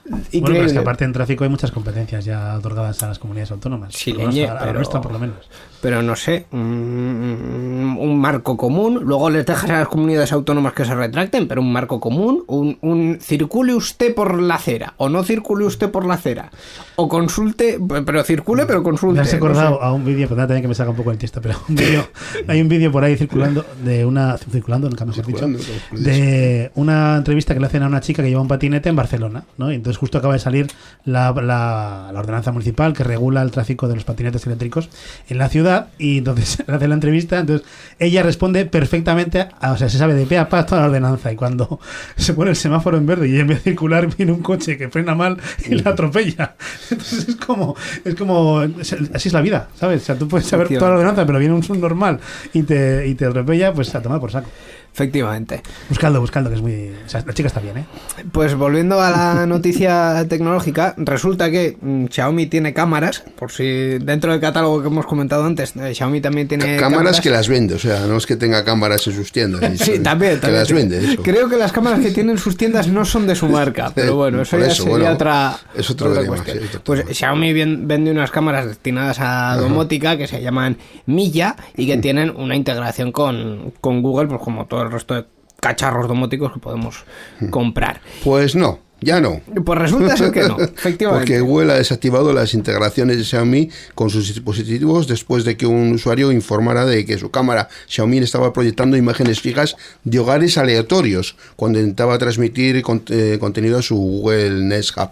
Bueno, pero es increíble. que aparte en tráfico hay muchas competencias ya otorgadas a las comunidades autónomas. Sí, Por menos pero- nuestra, por lo menos. pero no sé, un, un marco común, luego les dejas a las comunidades autónomas que se retracten, pero un marco común, un, un circule usted por la acera, o no circule usted por la acera, o consulte, pero circule, pero consulte. Me has no acordado sé. a un vídeo, perdón también que me saca un poco el tiesto, pero un (laughs) vídeo, hay un vídeo por ahí circulando de una, circulando, nunca mejor dicho, de una entrevista que le hacen a una chica que lleva un patinete en Barcelona, ¿no? Y entonces justo acaba de salir la, la, la ordenanza municipal que regula el tráfico de los patinetes eléctricos en la ciudad y entonces le (laughs) hace la entrevista, entonces ella responde perfectamente, a- o sea, se sabe de pe a pa toda la ordenanza y cuando (laughs) se pone el semáforo en verde y en vez de circular viene un coche que frena mal y la atropella. (laughs) Entonces es como, es como, así es la vida, ¿sabes? O sea, tú puedes saber toda la ordenanza, pero viene un subnormal y te, y te atropella, pues a tomar por saco. Efectivamente. Buscando, buscando, que es muy... O sea, la chica está bien, ¿eh? Pues volviendo a la (laughs) noticia tecnológica, resulta que mm, Xiaomi tiene cámaras, por si dentro del catálogo que hemos comentado antes, eh, Xiaomi también tiene cámaras, que las vende, o sea, no es que tenga cámaras en sus tiendas. (laughs) Sí, también, Que también. las vende, eso. Creo que las cámaras que tienen sus tiendas no son de su (laughs) marca, pero bueno, eso ya sería bueno, otra, es otro otra cuestión. sí, pues tema. Xiaomi bien- vende unas cámaras destinadas a domótica que se llaman Milla y que tienen una integración con, con Google, pues como todo el resto de cacharros domóticos que podemos comprar. Pues no, ya no. Pues resulta ser que no, (laughs) efectivamente. Porque Google ha desactivado las integraciones de Xiaomi con sus dispositivos después de que un usuario informara de que su cámara Xiaomi estaba proyectando imágenes fijas de hogares aleatorios cuando intentaba transmitir eh, contenido a su Google Nest Hub.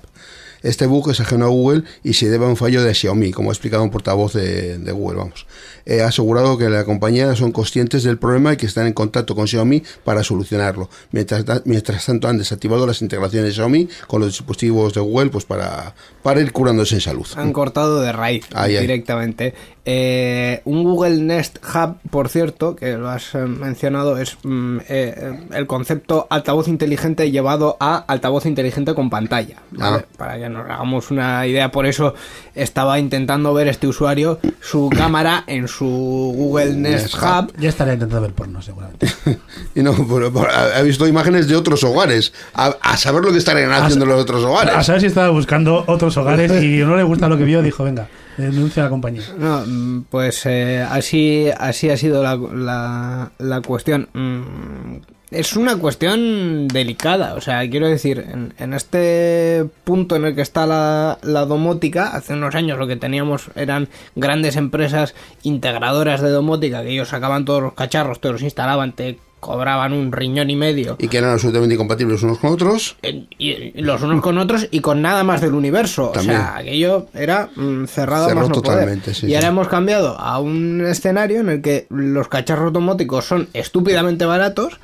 Este bug es ajeno a Google y se debe a un fallo de Xiaomi, como ha explicado un portavoz de, de Google. Vamos. Eh, ha asegurado que la compañía son conscientes del problema y que están en contacto con Xiaomi para solucionarlo. Mientras, ta- mientras tanto, han desactivado las integraciones de Xiaomi con los dispositivos de Google pues para, para ir curándose en salud. Han cortado de raíz ahí. directamente. Eh, un Google Nest Hub, por cierto, que lo has eh, mencionado, es mm, eh, el concepto altavoz inteligente llevado a altavoz inteligente con pantalla. ¿vale? Ah. Para que nos hagamos una idea, por eso estaba intentando ver este usuario su cámara en su Google Nest Nest Hub. Ya estaría intentando ver porno, seguramente. (laughs) Y no, pero- pero ha visto imágenes de otros hogares. A, a saber lo que estarían haciendo los otros hogares. A saber si estaba buscando otros hogares y no le gusta lo que vio, dijo, venga, denuncia la compañía. No, mm, pues eh, así, así ha sido la, la, la cuestión. Mm, Es una cuestión delicada, o sea, quiero decir, en, en este punto en el que está la, la domótica, hace unos años lo que teníamos eran grandes empresas integradoras de domótica, que ellos sacaban todos los cacharros, te los instalaban, te cobraban un riñón y medio Y que eran absolutamente incompatibles unos con otros. y, y los unos con otros y con nada más del universo. También. O sea, aquello era mm, cerrado Cerró más no poder. totalmente, sí, y ahora sí. hemos cambiado a un escenario en el que los cacharros domóticos son estúpidamente baratos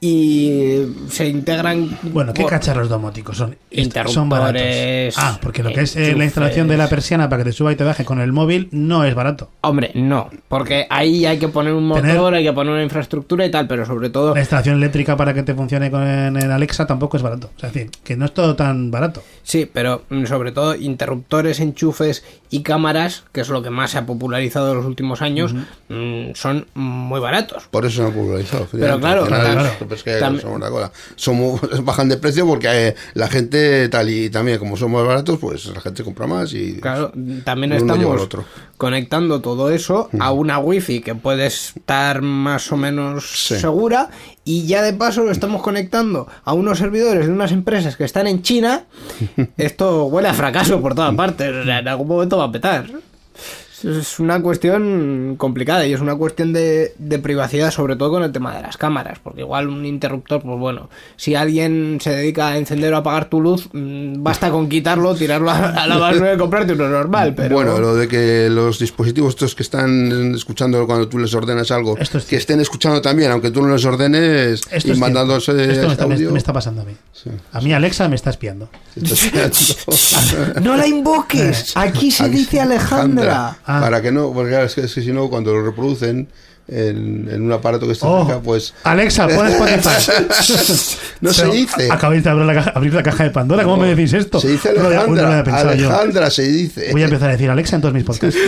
y se integran. Bueno, ¿qué cacharros domóticos son? Interruptores, Son baratos. Ah, porque lo que es eh, la instalación de la persiana para que te suba y te baje con el móvil no es barato. Hombre, no, porque ahí hay que poner un motor, Tener- hay que poner una infraestructura y tal, pero sobre todo La instalación eléctrica para que te funcione con el Alexa tampoco es barato. O sea, es decir, que no es todo tan barato. Sí, pero mm, sobre todo interruptores, enchufes y cámaras, que es lo que más se ha popularizado en los últimos años, mm, son muy baratos. Por eso se han popularizado. Pero claro, claro, pues que tam- somos una cosa. Somos, (laughs) bajan de precio porque eh, la gente tal y también como somos baratos, pues la gente compra más y Claro, también lleva al estamos otro. conectando todo eso a una wifi que puede estar más o menos Sí. segura y ya de paso lo estamos conectando a unos servidores de unas empresas que están en China. (laughs) Esto huele a fracaso por todas partes, o sea, en algún momento va a petar. Es una cuestión complicada y es una cuestión de, de privacidad, sobre todo con el tema de las cámaras, porque igual un interruptor, pues bueno, si alguien se dedica a encender o apagar tu luz, mm, basta con quitarlo, tirarlo a, a la basura y comprarte uno normal, pero... Bueno, lo de que los dispositivos estos que están escuchando cuando tú les ordenas algo, Esto es que estén escuchando también, aunque tú no les ordenes Esto y es mandándose. Esto me está, me- audio. me está pasando a mí. A mí Alexa me está espiando. (laughs) ¡No la invoques! Aquí se Aquí- dice Alejandra. Ah. Para que no, porque es que, es que si no, cuando lo reproducen en, en un aparato que está Oh, cerca, pues Alexa, pon Spotify. (laughs) no se dice. Acabáis de abrir la, caja, abrir la caja de Pandora. ¿Cómo me decís esto? Se dice No lo había- no lo Alejandra. había pensado yo. Alejandra se dice. Voy a empezar a decir Alexa en todos mis podcasts.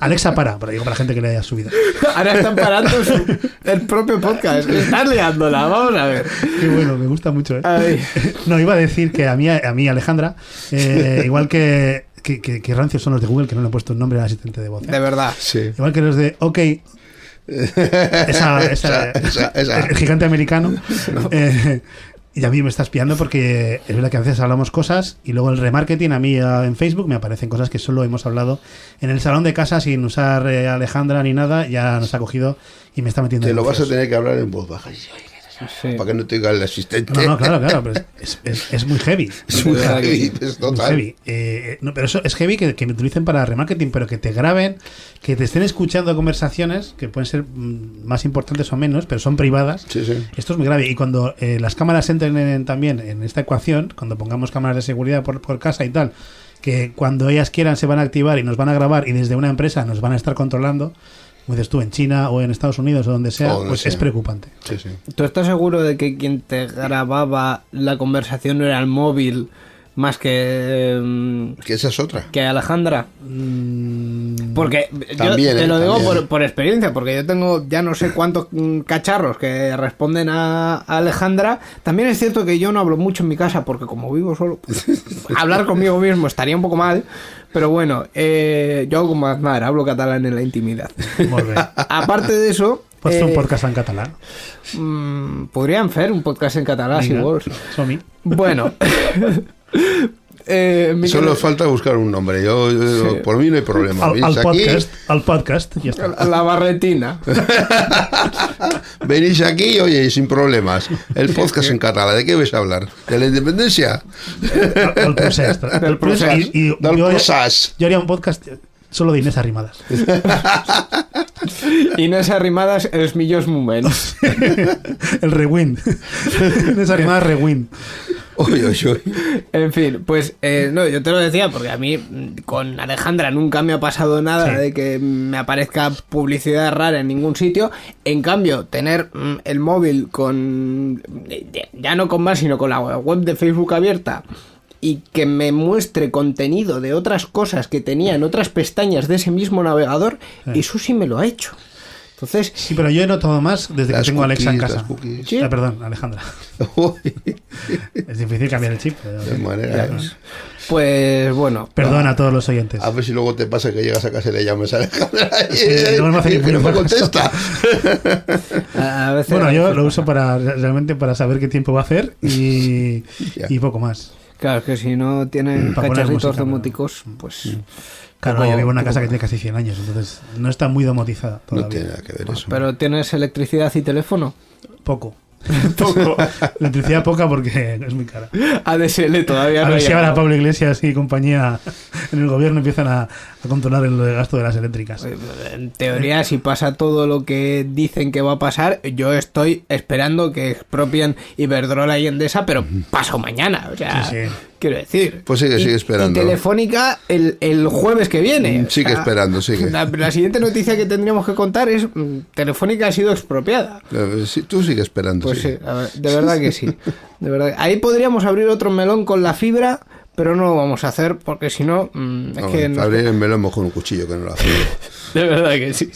Alexa, para. Pero digo para la gente que le haya subido. Ahora están parando su- (laughs) el propio podcast. Están liándola, vamos a ver. Qué bueno, me gusta mucho. ¿eh? (laughs) No, iba a decir que a mí, a mí Alejandra, eh, igual que, que, que, que rancios son los de Google, que no le he puesto el nombre al asistente de voz. ¿eh? De verdad. Sí. Igual que los de OK. (laughs) Esa, esa- Esa, esa, esa. El gigante americano. (laughs) Eh, y a mí me está espiando porque es verdad que a veces hablamos cosas y luego el remarketing a mí en Facebook me aparecen cosas que solo hemos hablado en el salón de casa sin usar eh, Alejandra ni nada. Ya nos ha cogido y me está metiendo Te en lo vas a tener que hablar en voz baja. Sí. Para que no te el asistente. No, no, claro, claro, pero es, es- es muy heavy. Es muy heavy, (laughs) es Muy total. heavy. Eh, no, pero eso es heavy que, que me utilicen para remarketing, pero que te graben, que te estén escuchando conversaciones que pueden ser mm, más importantes o menos, pero son privadas. Sí, sí. Esto es muy grave. Y cuando eh, las cámaras entren en- también en esta ecuación, cuando pongamos cámaras de seguridad por, por casa y tal, que cuando ellas quieran se van a activar y nos van a grabar y desde una empresa nos van a estar controlando, como dices tú, en China o en Estados Unidos o donde sea, O donde pues sea. es preocupante. Sí, sí. ¿Tú estás seguro de que quien te grababa la conversación no era el móvil más que, mm, Que esa es otra. que Alejandra? Porque yo También, te eh, lo digo también. por, por experiencia, porque yo tengo ya no sé cuántos mm, cacharros que responden a, a Alejandra. También es cierto que yo no hablo mucho en mi casa, porque como vivo solo, pues, (laughs) hablar conmigo mismo estaría un poco mal. Pero bueno, eh, yo hago como Aznar, hablo catalán en la intimidad. (laughs) Aparte de eso... Pots fer un eh, podcast en català. mm, podríem fer un podcast en català, si Vinga, vols. som-hi. Bueno. (laughs) eh, Solo falta buscar un nombre. Yo, yo- Sí. Por mí no hay problema. Aquí, podcast, el podcast, està. La barretina. (laughs) venís aquí, oye, sin problemas. El podcast en catalán, ¿de qué vais a hablar? ¿De la independencia? El, el procés. (laughs) Del procés. Procés. jo haria un podcast solo d'Inés Arrimadas. Inés Arrimadas, els millors moments. El rewind. Inés Arrimadas (laughs) rewind. Uy, uy, uy. En fin, pues eh, no, yo te lo decía porque a mí mm, con Alejandra nunca me ha pasado nada Sí. de que me aparezca publicidad rara en ningún sitio. En cambio, tener mm, el móvil con, ya no con más, sino con la web de Facebook abierta y que me muestre contenido de otras cosas que tenía en otras pestañas de ese mismo navegador, Sí. eso sí me lo ha hecho. Entonces, Sí, pero yo he notado más desde que tengo a Alexa en casa. Sí. Ah, perdón, Alejandra. Es difícil cambiar el chip. pero- de manera. ¿eh? pues bueno, Perdón a todos los oyentes. A ver si luego te pasa que llegas a casa y le llamas a Alejandra y, Sí, no (laughs) me y no me contesta. a veces... Bueno, yo lo uso para realmente para saber qué tiempo va a hacer y, (laughs) Ya. y poco más. Claro, es que si no tienen cacharritos domóticos, pues... Claro, poco- yo vivo en una casa que tiene casi 100 años, entonces no está muy domotizada No todavía. tiene nada que ver eso. Pero tienes electricidad y teléfono. Poco. (laughs) Poco. (laughs) Electricidad poca porque es muy cara. ADSL todavía A no ver ha si ahora. Pablo Iglesias y compañía en el gobierno empiezan a, a controlar el gasto de las eléctricas. En teoría, si pasa todo lo que dicen que va a pasar, yo estoy esperando que expropien Iberdrola y Endesa, pero paso mañana. O sea, Sí, sí. quiero decir. Pues sigue, Y- sigue esperando. Y Telefónica el, el jueves que viene. O Sigue sea, esperando, sigue. La, la siguiente noticia que tendríamos que contar es: mm, Telefónica ha sido expropiada. Eh, sí, tú sigues esperando. Pues sí. sí, a ver, de verdad que sí. De verdad. Ahí podríamos abrir otro melón con la fibra, pero no lo vamos a hacer porque si no, mm, es No, que nos- abrir el melón con un cuchillo que no lo hace. (laughs) de verdad que sí.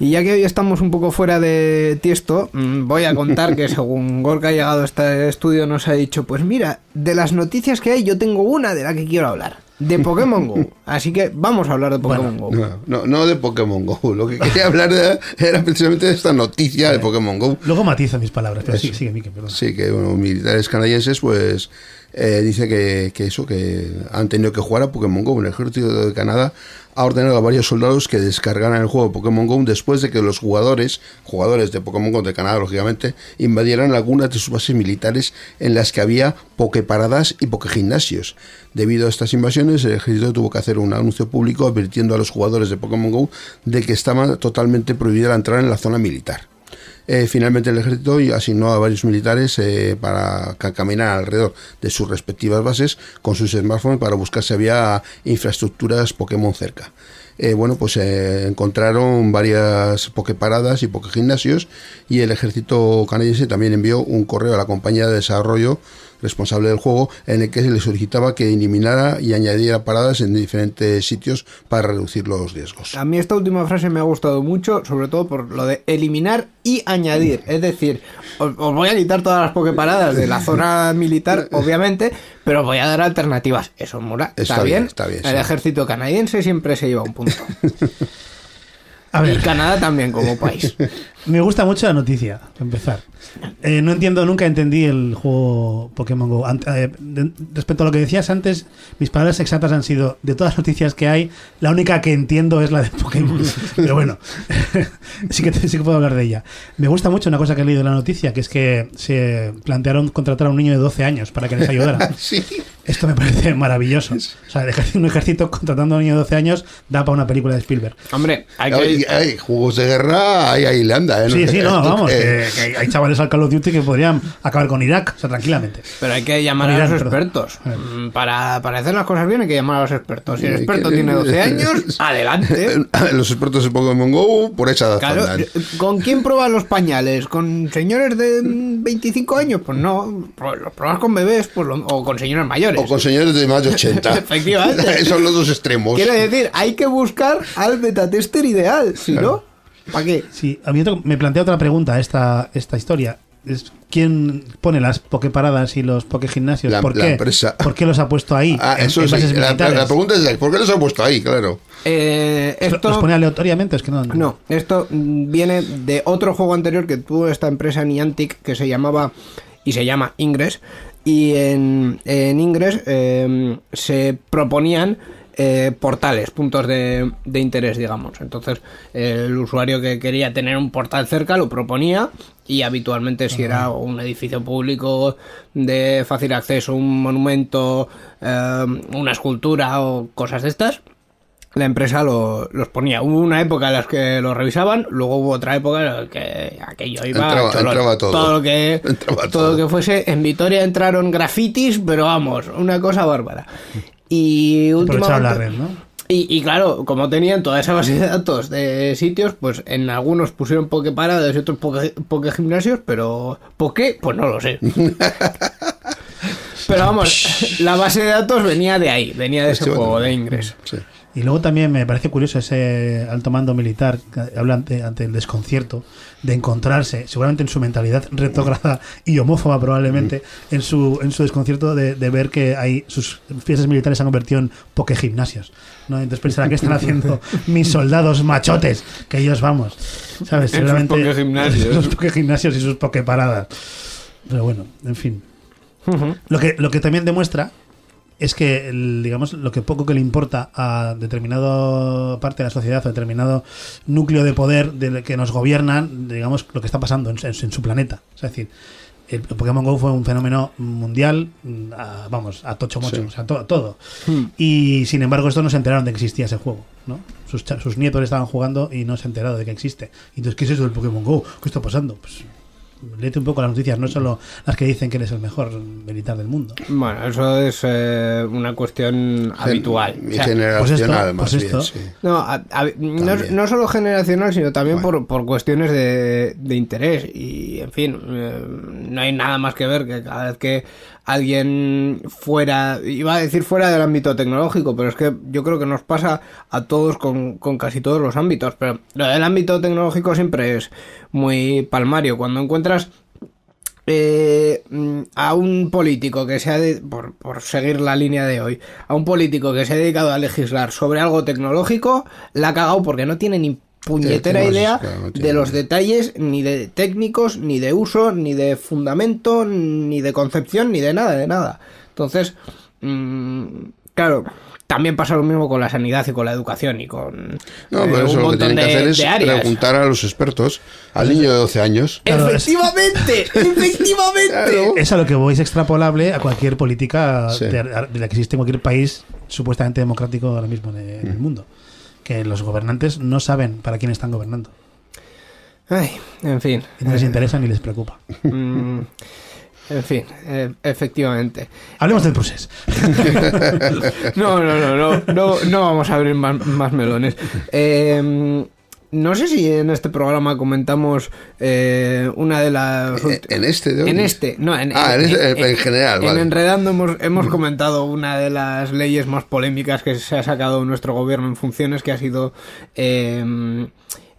Y ya que hoy estamos un poco fuera de tiesto, mm, voy a contar que (laughs) según Gorka ha llegado a este estudio nos ha dicho, pues mira, de las noticias que hay yo tengo una de la que quiero hablar. De Pokémon Go. Así que vamos a hablar de Pokémon Go. No, no, no de Pokémon Go. Lo que quería hablar de- era precisamente de esta noticia de Pokémon Go. Luego matizo mis palabras, pero sigue, sigue, Mike, perdón. Sí, que bueno, militares canadienses, pues eh, dice que, que eso, que han tenido que jugar a Pokémon Go. El ejército de Canadá ha ordenado a varios soldados que descargaran el juego Pokémon Go después de que los jugadores, jugadores de Pokémon Go de Canadá, lógicamente, invadieran algunas de sus bases militares en las que había pokeparadas y pokegimnasios. Debido a estas invasiones, el ejército tuvo que hacer un anuncio público advirtiendo a los jugadores de Pokémon Go de que estaba totalmente prohibida la entrada en la zona militar. Eh, finalmente el ejército asignó a varios militares eh, para ca- caminar alrededor de sus respectivas bases con sus smartphones para buscar si había infraestructuras Pokémon cerca. Eh, bueno, pues encontraron varias pokeparadas y pokegimnasios y el ejército canadiense también envió un correo a la compañía de desarrollo responsable del juego en el que se le solicitaba que eliminara y añadiera paradas en diferentes sitios para reducir los riesgos. A mí esta última frase me ha gustado mucho, sobre todo por lo de eliminar y añadir. Es decir, os, os voy a quitar todas las pokeparadas de la (laughs) zona militar, obviamente, pero os voy a dar alternativas. Eso mola. Está, Está bien, bien. está bien, El sí. ejército canadiense siempre se lleva un punto. (laughs) A Y ver, Canadá también como (laughs) país. Me gusta mucho la noticia, para empezar. Eh, no entiendo, nunca entendí el juego Pokémon Go. Ant- eh, de- respecto a lo que decías antes, mis palabras exactas han sido, de todas las noticias que hay, la única que entiendo es la de Pokémon. (laughs) Pero bueno, (laughs) sí, que, sí que puedo hablar de ella. Me gusta mucho una cosa que he leído en la noticia, que es que se plantearon contratar a un niño de 12 años para que les ayudara. (laughs) Sí. Esto me parece maravilloso. O sea, un ejército contratando a un niño de 12 años da para una película de Spielberg. Hombre, hay Hay, que... hay juegos de guerra, hay ahí ¿eh? Sí, sí, no, (laughs) vamos, que- que, que hay- chavales al Call of Duty que podrían acabar con Irak, o sea, tranquilamente. Pero hay que llamar a los expertos. Mm, Para, para hacer las cosas bien hay que llamar a los expertos. Si el experto que- tiene 12 años, (laughs) adelante. (laughs) Los expertos de Pokémon Go, por esa Claro. ¿con quién pruebas los pañales? ¿Con señores de mm, 25 años? Pues no, pro- los pruebas con bebés pues lo- o con señores mayores. O con señores de más de 80. Efectivamente. Esos son los dos extremos. Quiero decir, hay que buscar al betatester ideal, si no, ¿para qué? Sí, a mí otro- me plantea otra pregunta esta, esta historia. Es, ¿Quién pone las pokeparadas y los pokegimnasios? La- ¿Por la qué? empresa. ¿Por qué los ha puesto ahí? Ah, en- eso en sí. La, militares? la pregunta es, ¿por qué los ha puesto ahí? Claro. Eh, ¿Los esto, pone aleatoriamente? Es que no. no, esto mm, viene de otro juego anterior que tuvo esta empresa Niantic que se llamaba y se llama Ingress. Y en, en Ingress eh, se proponían eh, portales, puntos de, de interés, digamos. Entonces, el usuario que quería tener un portal cerca lo proponía y habitualmente si era un edificio público de fácil acceso, un monumento, eh, una escultura o cosas de estas, la empresa lo- los ponía. Hubo una época en la que lo revisaban, luego hubo otra época en la que aquello iba Entraba- cholón. entraba todo. lo que Entraba todo todo. lo (laughs) que fuese en Vitoria entraron grafitis, pero vamos, una cosa bárbara. Y Aprovechaban la últimamente red, ¿no? y, y claro, como tenían toda esa base de datos de sitios, pues en algunos pusieron pokeparadas y otros poke, gimnasios, pero ¿poke? Pues no lo sé. (laughs) Pero vamos, la base de datos venía de ahí, venía de ese Sí, bueno. juego de ingreso. Sí. Y luego también me parece curioso ese alto mando militar que habla ante, ante el desconcierto de encontrarse, seguramente en su mentalidad (laughs) retrógrada y homófoba probablemente, en su en su desconcierto de, de ver que hay sus fiestas militares se han convertido en pokegimnasios. ¿no? Entonces pensará que están haciendo (laughs) (laughs) mis soldados machotes, que ellos vamos, ¿sabes? En sus Seguramente pokegimnasios. sus pokegimnasios y sus pokeparadas. Pero bueno, en fin. Lo que, lo que también demuestra es que, el- digamos, lo que poco que le importa a determinada parte de la sociedad o determinado núcleo de poder del que nos gobiernan, digamos, lo que está pasando en, en- en su planeta. Es decir, el Pokémon Go fue un fenómeno mundial, mm, a- vamos, a tocho mocho, Sí. o sea, to- todo. Y sin embargo, estos no se enteraron de que existía ese juego, ¿no? Sus, nietos estaban jugando y no se han enterado de que existe. Y Entonces, ¿qué es eso del Pokémon Go? ¿Qué está pasando? Pues léete un poco las noticias, no solo las que dicen que eres el mejor militar del mundo. Bueno, eso es eh, una cuestión habitual. Y O sea, generacional, pues más bien, pues sí. no, a- a- no, solo generacional, sino también Bueno. por, por cuestiones de, de interés. Y, en fin, eh, no hay nada más que ver que cada vez que alguien fuera, iba a decir fuera del ámbito tecnológico, pero es que yo creo que nos pasa a todos con, con casi todos los ámbitos. Pero lo del ámbito tecnológico siempre es muy palmario. Cuando encuentras eh, a un político que se ha de- por, por seguir la línea de hoy, a un político que se ha dedicado a legislar sobre algo tecnológico, la ha cagado porque no tiene ni puñetera idea claro, de los idea. detalles ni de técnicos, ni de uso, ni de fundamento, ni de concepción, ni de nada, de nada. Entonces, mm, claro, también pasa lo mismo con la sanidad y con la educación y con No, eh, pero eso un lo que montón tienen que de- hacer es preguntar a los expertos, al niño de 12 años. Claro, Efectivamente, (laughs) efectivamente. Claro. Es a lo que voy, es extrapolable a cualquier política Sí. de, de la que existe en cualquier país supuestamente democrático ahora mismo en el, en el mundo. Que los gobernantes no saben para quién están gobernando. Ay, en fin. Y no les interesa ni les preocupa. Mm, en fin, eh, efectivamente. Hablemos del proceso. (laughs) No, no, no, no, no, no vamos a abrir más, más melones. Eh, no sé si en este programa comentamos eh, una de las... Eh, ¿En este de hoy? En este, no, en, Ah, en este- en general, En vale. Enredando hemos, hemos comentado una de las leyes más polémicas que se ha sacado nuestro gobierno en funciones, que ha sido eh,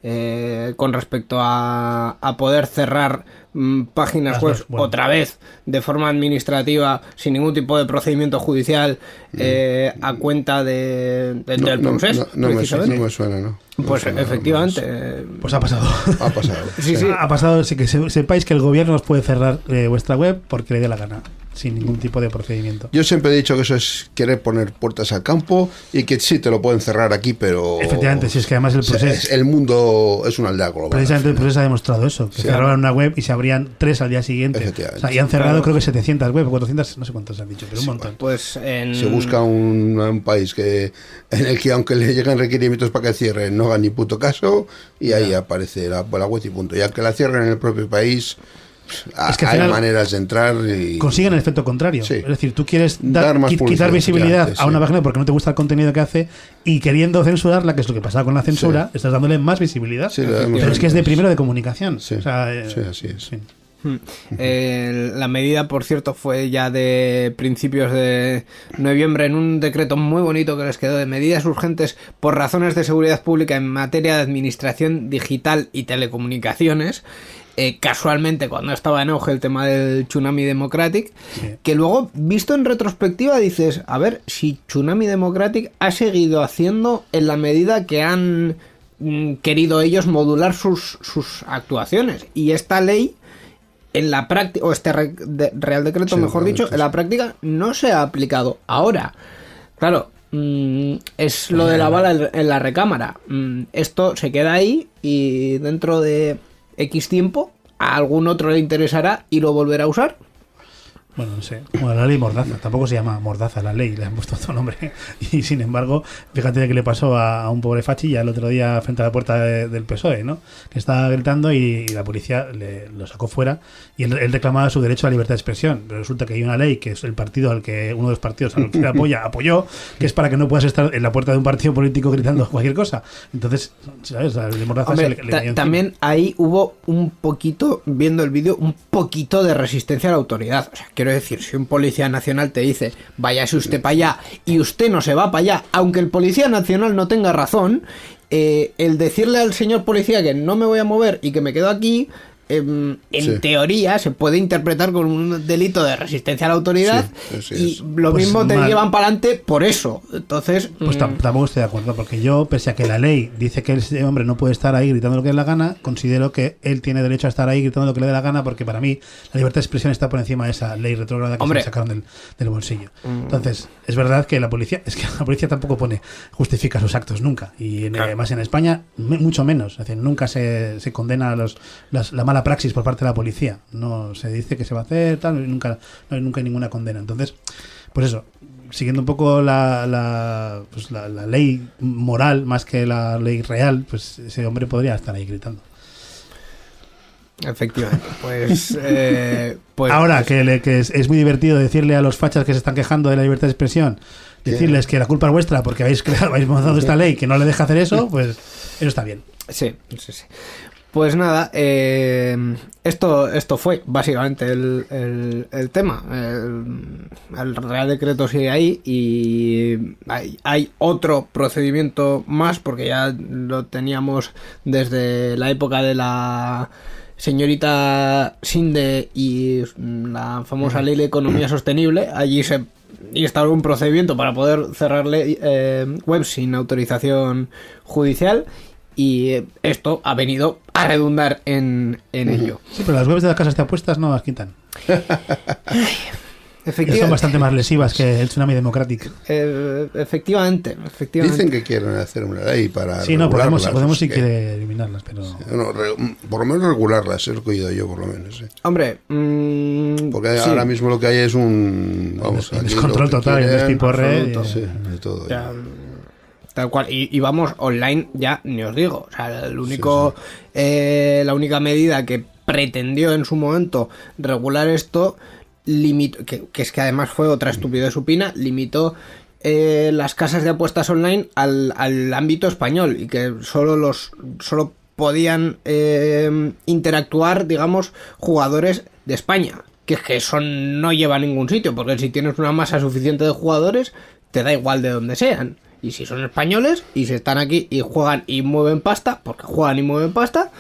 eh, con respecto a, a poder cerrar mm, páginas Las web dos, bueno. otra vez de forma administrativa, sin ningún tipo de procedimiento judicial, eh, a cuenta de, de- No, del no, proceso. no, no me suena, ¿no? Pues me suena, efectivamente. eh, Pues ha pasado. Ha pasado. (laughs) Sí, sí. Ha pasado, sí que se- sepáis que el gobierno os puede cerrar eh, vuestra web porque le dé la gana, sin ningún tipo de procedimiento. Yo siempre he dicho que eso es querer poner puertas al campo y que sí te lo pueden cerrar aquí, pero. Efectivamente, si es que además el O sea, proceso, es- el mundo es una aldea global. precisamente el proceso ha demostrado eso, que Sí. cerraron una web y se abrían tres al día siguiente. Efectivamente. O sea, y han cerrado Claro. creo que 700 web, 400, no sé cuántos han dicho, pero un montón. Pues en... Se busca un, un país que en el que aunque le llegan requerimientos para que cierren, no hagan ni puto caso y ahí aparece la, la web y punto. Y aunque la cierren en el propio país, Es que al hay final maneras de entrar y... consiguen el efecto contrario. Sí. Es decir, tú quieres dar, Dar más quitar visibilidad a una sí. página porque no te gusta el contenido que hace y queriendo censurarla, que es lo que pasaba con la censura, estás dándole más visibilidad. Pero es que es de primero de comunicación. Sí, O sea, eh, sí, así es. sí. Hmm. Eh, la medida, por cierto, fue ya de principios de noviembre en un decreto muy bonito que les quedó de medidas urgentes por razones de seguridad pública en materia de administración digital y telecomunicaciones. Eh, casualmente, cuando estaba en auge el tema del Tsunami Democratic, Sí. que luego, visto en retrospectiva, dices, a ver, si Tsunami Democratic ha seguido haciendo en la medida que han mm, querido ellos modular sus, sus actuaciones. Y esta ley en la práctica, o este re- de- Real Decreto, Sí, mejor dicho, en la práctica no se ha aplicado. Ahora, claro, mm, es lo de la bala en- en la recámara. Mm, esto se queda ahí y dentro de X tiempo a algún otro le interesará y lo volverá a usar. Bueno, no sé. Bueno, la ley Mordaza. Tampoco se llama Mordaza la ley, le han puesto otro nombre. (laughs) Y sin embargo, fíjate que le pasó a, a un pobre fachi ya el otro día frente a la puerta de- del PSOE, ¿no? Que estaba gritando y, la policía le, lo sacó fuera y él, él reclamaba su derecho a la libertad de expresión. Pero resulta que hay una ley que es el partido al que uno de los partidos al que le apoya apoyó, que es para que no puedas estar en la puerta de un partido político gritando cualquier cosa. Entonces, ¿sabes? La ley Mordaza Hombre, se le- le también ahí hubo un poquito, viendo el vídeo, un poquito de resistencia a la autoridad. O sea, quiero decir, si un policía nacional te dice, váyase usted para allá, y usted no se va para allá, aunque el policía nacional no tenga razón, eh, el decirle al señor policía que no me voy a mover y que me quedo aquí, em, en Sí. teoría se puede interpretar como un delito de resistencia a la autoridad Sí, y es. lo Pues mismo te mal. llevan para adelante por eso. Entonces, Pues mm, tam- tampoco estoy de acuerdo, porque yo, pese a que la ley dice que ese hombre no puede estar ahí gritando lo que le dé la gana, considero que él tiene derecho a estar ahí gritando lo que le dé la gana, porque para mí la libertad de expresión está por encima de esa ley retrógrada que Hombre. se sacaron del, del bolsillo. Entonces, es verdad que la policía, (laughs) es que la policía tampoco pone, justifica sus actos nunca, y en- además en España me- mucho menos, es decir, nunca se, se condena a los, las- la mala praxis por parte de la policía, no se dice que se va a hacer, tal, y nunca, no hay, nunca hay ninguna condena. Entonces, pues eso, siguiendo un poco la, la, pues la, la ley moral más que la ley real, pues ese hombre podría estar ahí gritando. efectivamente, pues... (laughs) eh, pues Ahora, que, le- que es, es muy divertido decirle a los fachas que se están quejando de la libertad de expresión, decirles que la culpa es vuestra porque habéis (laughs) creado, habéis montado esta ley que no le deja hacer eso, pues eso está bien. Sí, sí, sí. Pues nada, eh, esto, esto fue básicamente el, el- el tema. El, el Real Decreto sigue ahí y hay, hay otro procedimiento más porque ya lo teníamos desde la época de la señorita Sinde y la famosa ley de economía sostenible, allí se instaló un procedimiento para poder cerrarle eh, webs sin autorización judicial y esto ha venido a redundar en, en ello. Sí, pero las webs de las casas de apuestas no las quitan. (laughs) Que son bastante más lesivas que el tsunami democrático. eh, efectivamente, efectivamente. Dicen que quieren hacer una ley para. Sí, no, podemos, podemos no qué. quiere eliminarlas, pero... Bueno, re- por lo menos regularlas, es lo que he oído yo, por lo menos. ¿eh? Hombre, mm, Porque sí, ahora mismo lo que hay es un. Vamos, descontrol que total, despiporre, absoluto, eh. sí, de todo. ya, tal cual. Y, y vamos, online ya ni os digo. O sea, el único, eh, la única medida que pretendió en su momento regular esto, limitó, que, que es que además fue otra estupidez supina, limitó eh, las casas de apuestas online al, al ámbito español y que solo los solo podían eh, interactuar, digamos, jugadores de España. Que es que eso no lleva a ningún sitio, porque si tienes una masa suficiente de jugadores, te da igual de donde sean. Y si son españoles y si están aquí y juegan y mueven pasta, porque juegan y mueven pasta,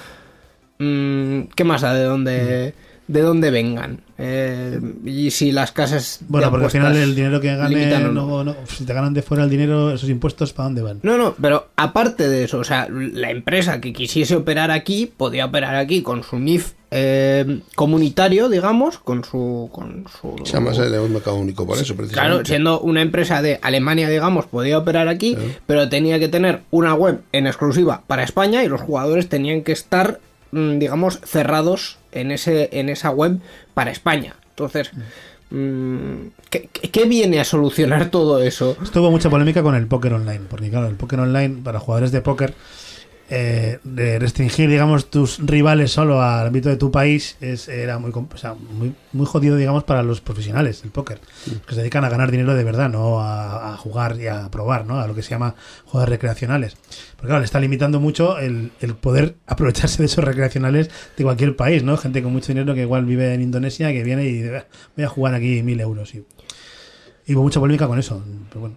mm, ¿qué más da de dónde, de dónde vengan? Eh, y si las casas. Bueno, porque al final el dinero que limitan gane, o no. no, no, si te ganan de fuera el dinero, esos impuestos, ¿para dónde van? No, no, pero aparte de eso, o sea, la empresa que quisiese operar aquí podía operar aquí con su NIF eh, comunitario, digamos, con su. Con su Se llama el un mercado único por eso, precisamente. Claro, siendo una empresa de Alemania, digamos, podía operar aquí, pero tenía que tener una web en exclusiva para España y los jugadores tenían que estar, mm, digamos, cerrados en, ese, en esa web para España. Entonces, mm, ¿qué, qué- qué viene a solucionar todo eso? Esto hubo mucha polémica con el póker online, porque claro, el póker online para jugadores de póker, eh, de restringir, digamos, tus rivales solo al ámbito de tu país es, era muy, o sea, muy, muy jodido, digamos, para los profesionales del póker, que se dedican a ganar dinero de verdad, no a, a jugar y a probar, ¿no? A lo que se llama juegos recreacionales. Porque claro, le está limitando mucho el, el poder (laughs) aprovecharse de esos recreacionales de cualquier país, ¿no? Gente con mucho dinero que igual vive en Indonesia, que viene y dice, "Ah, voy a jugar aquí mil euros. Y, y hubo mucha polémica con eso, pero bueno.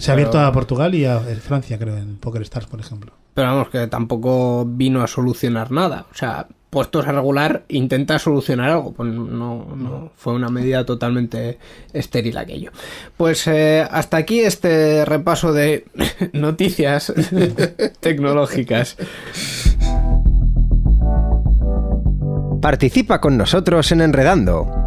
Se ha abierto a Portugal y a eh, Francia, creo, en Poker Stars, por ejemplo. Pero vamos, que tampoco vino a solucionar nada. O sea, puestos a regular, intenta solucionar algo. Pues no, no fue una medida totalmente estéril aquello. Pues eh, hasta aquí este repaso de (laughs) noticias (laughs) tecnológicas. Participa con nosotros en Enredando.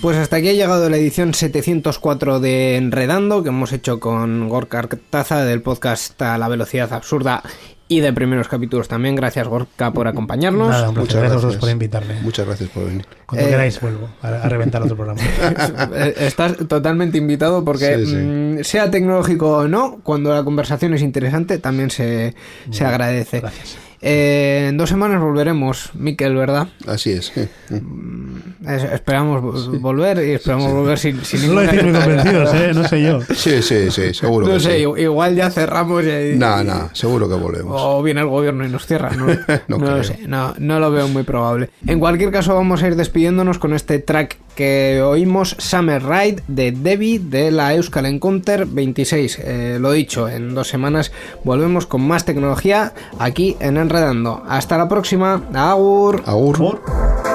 Pues hasta aquí ha llegado la edición 704 de Enredando, que hemos hecho con Gorka Artaza del podcast A la velocidad absurda y de primeros capítulos también. Gracias Gorka por acompañarnos. Nada, un. Muchas Gracias por invitarme. Muchas gracias por venir. Cuando Eh, queráis vuelvo a, a reventar otro programa. (laughs) Eh, Estás totalmente invitado porque Sí, sí. mm, sea tecnológico o no, cuando la conversación es interesante también se, se agradece. Gracias. Eh, en dos semanas volveremos, Miquel, ¿verdad? Así es. Es- esperamos vo- volver y esperamos volver sin, sin No lo ninguna- muy convencidos, ¿eh? No sé yo. Sí, sí, sí, seguro No que sé, sí. igual ya cerramos y, No, no, seguro que volvemos. o viene el gobierno y nos cierra. No, (laughs) No no lo sé, no, no lo veo muy probable. En cualquier caso, vamos a ir despidiéndonos con este track que oímos, Summer Ride de Debbie de la Euskal Encounter 26. Eh, lo dicho, en dos semanas volvemos con más tecnología aquí en Enredando. Hasta la próxima. Agur. Agur. Por-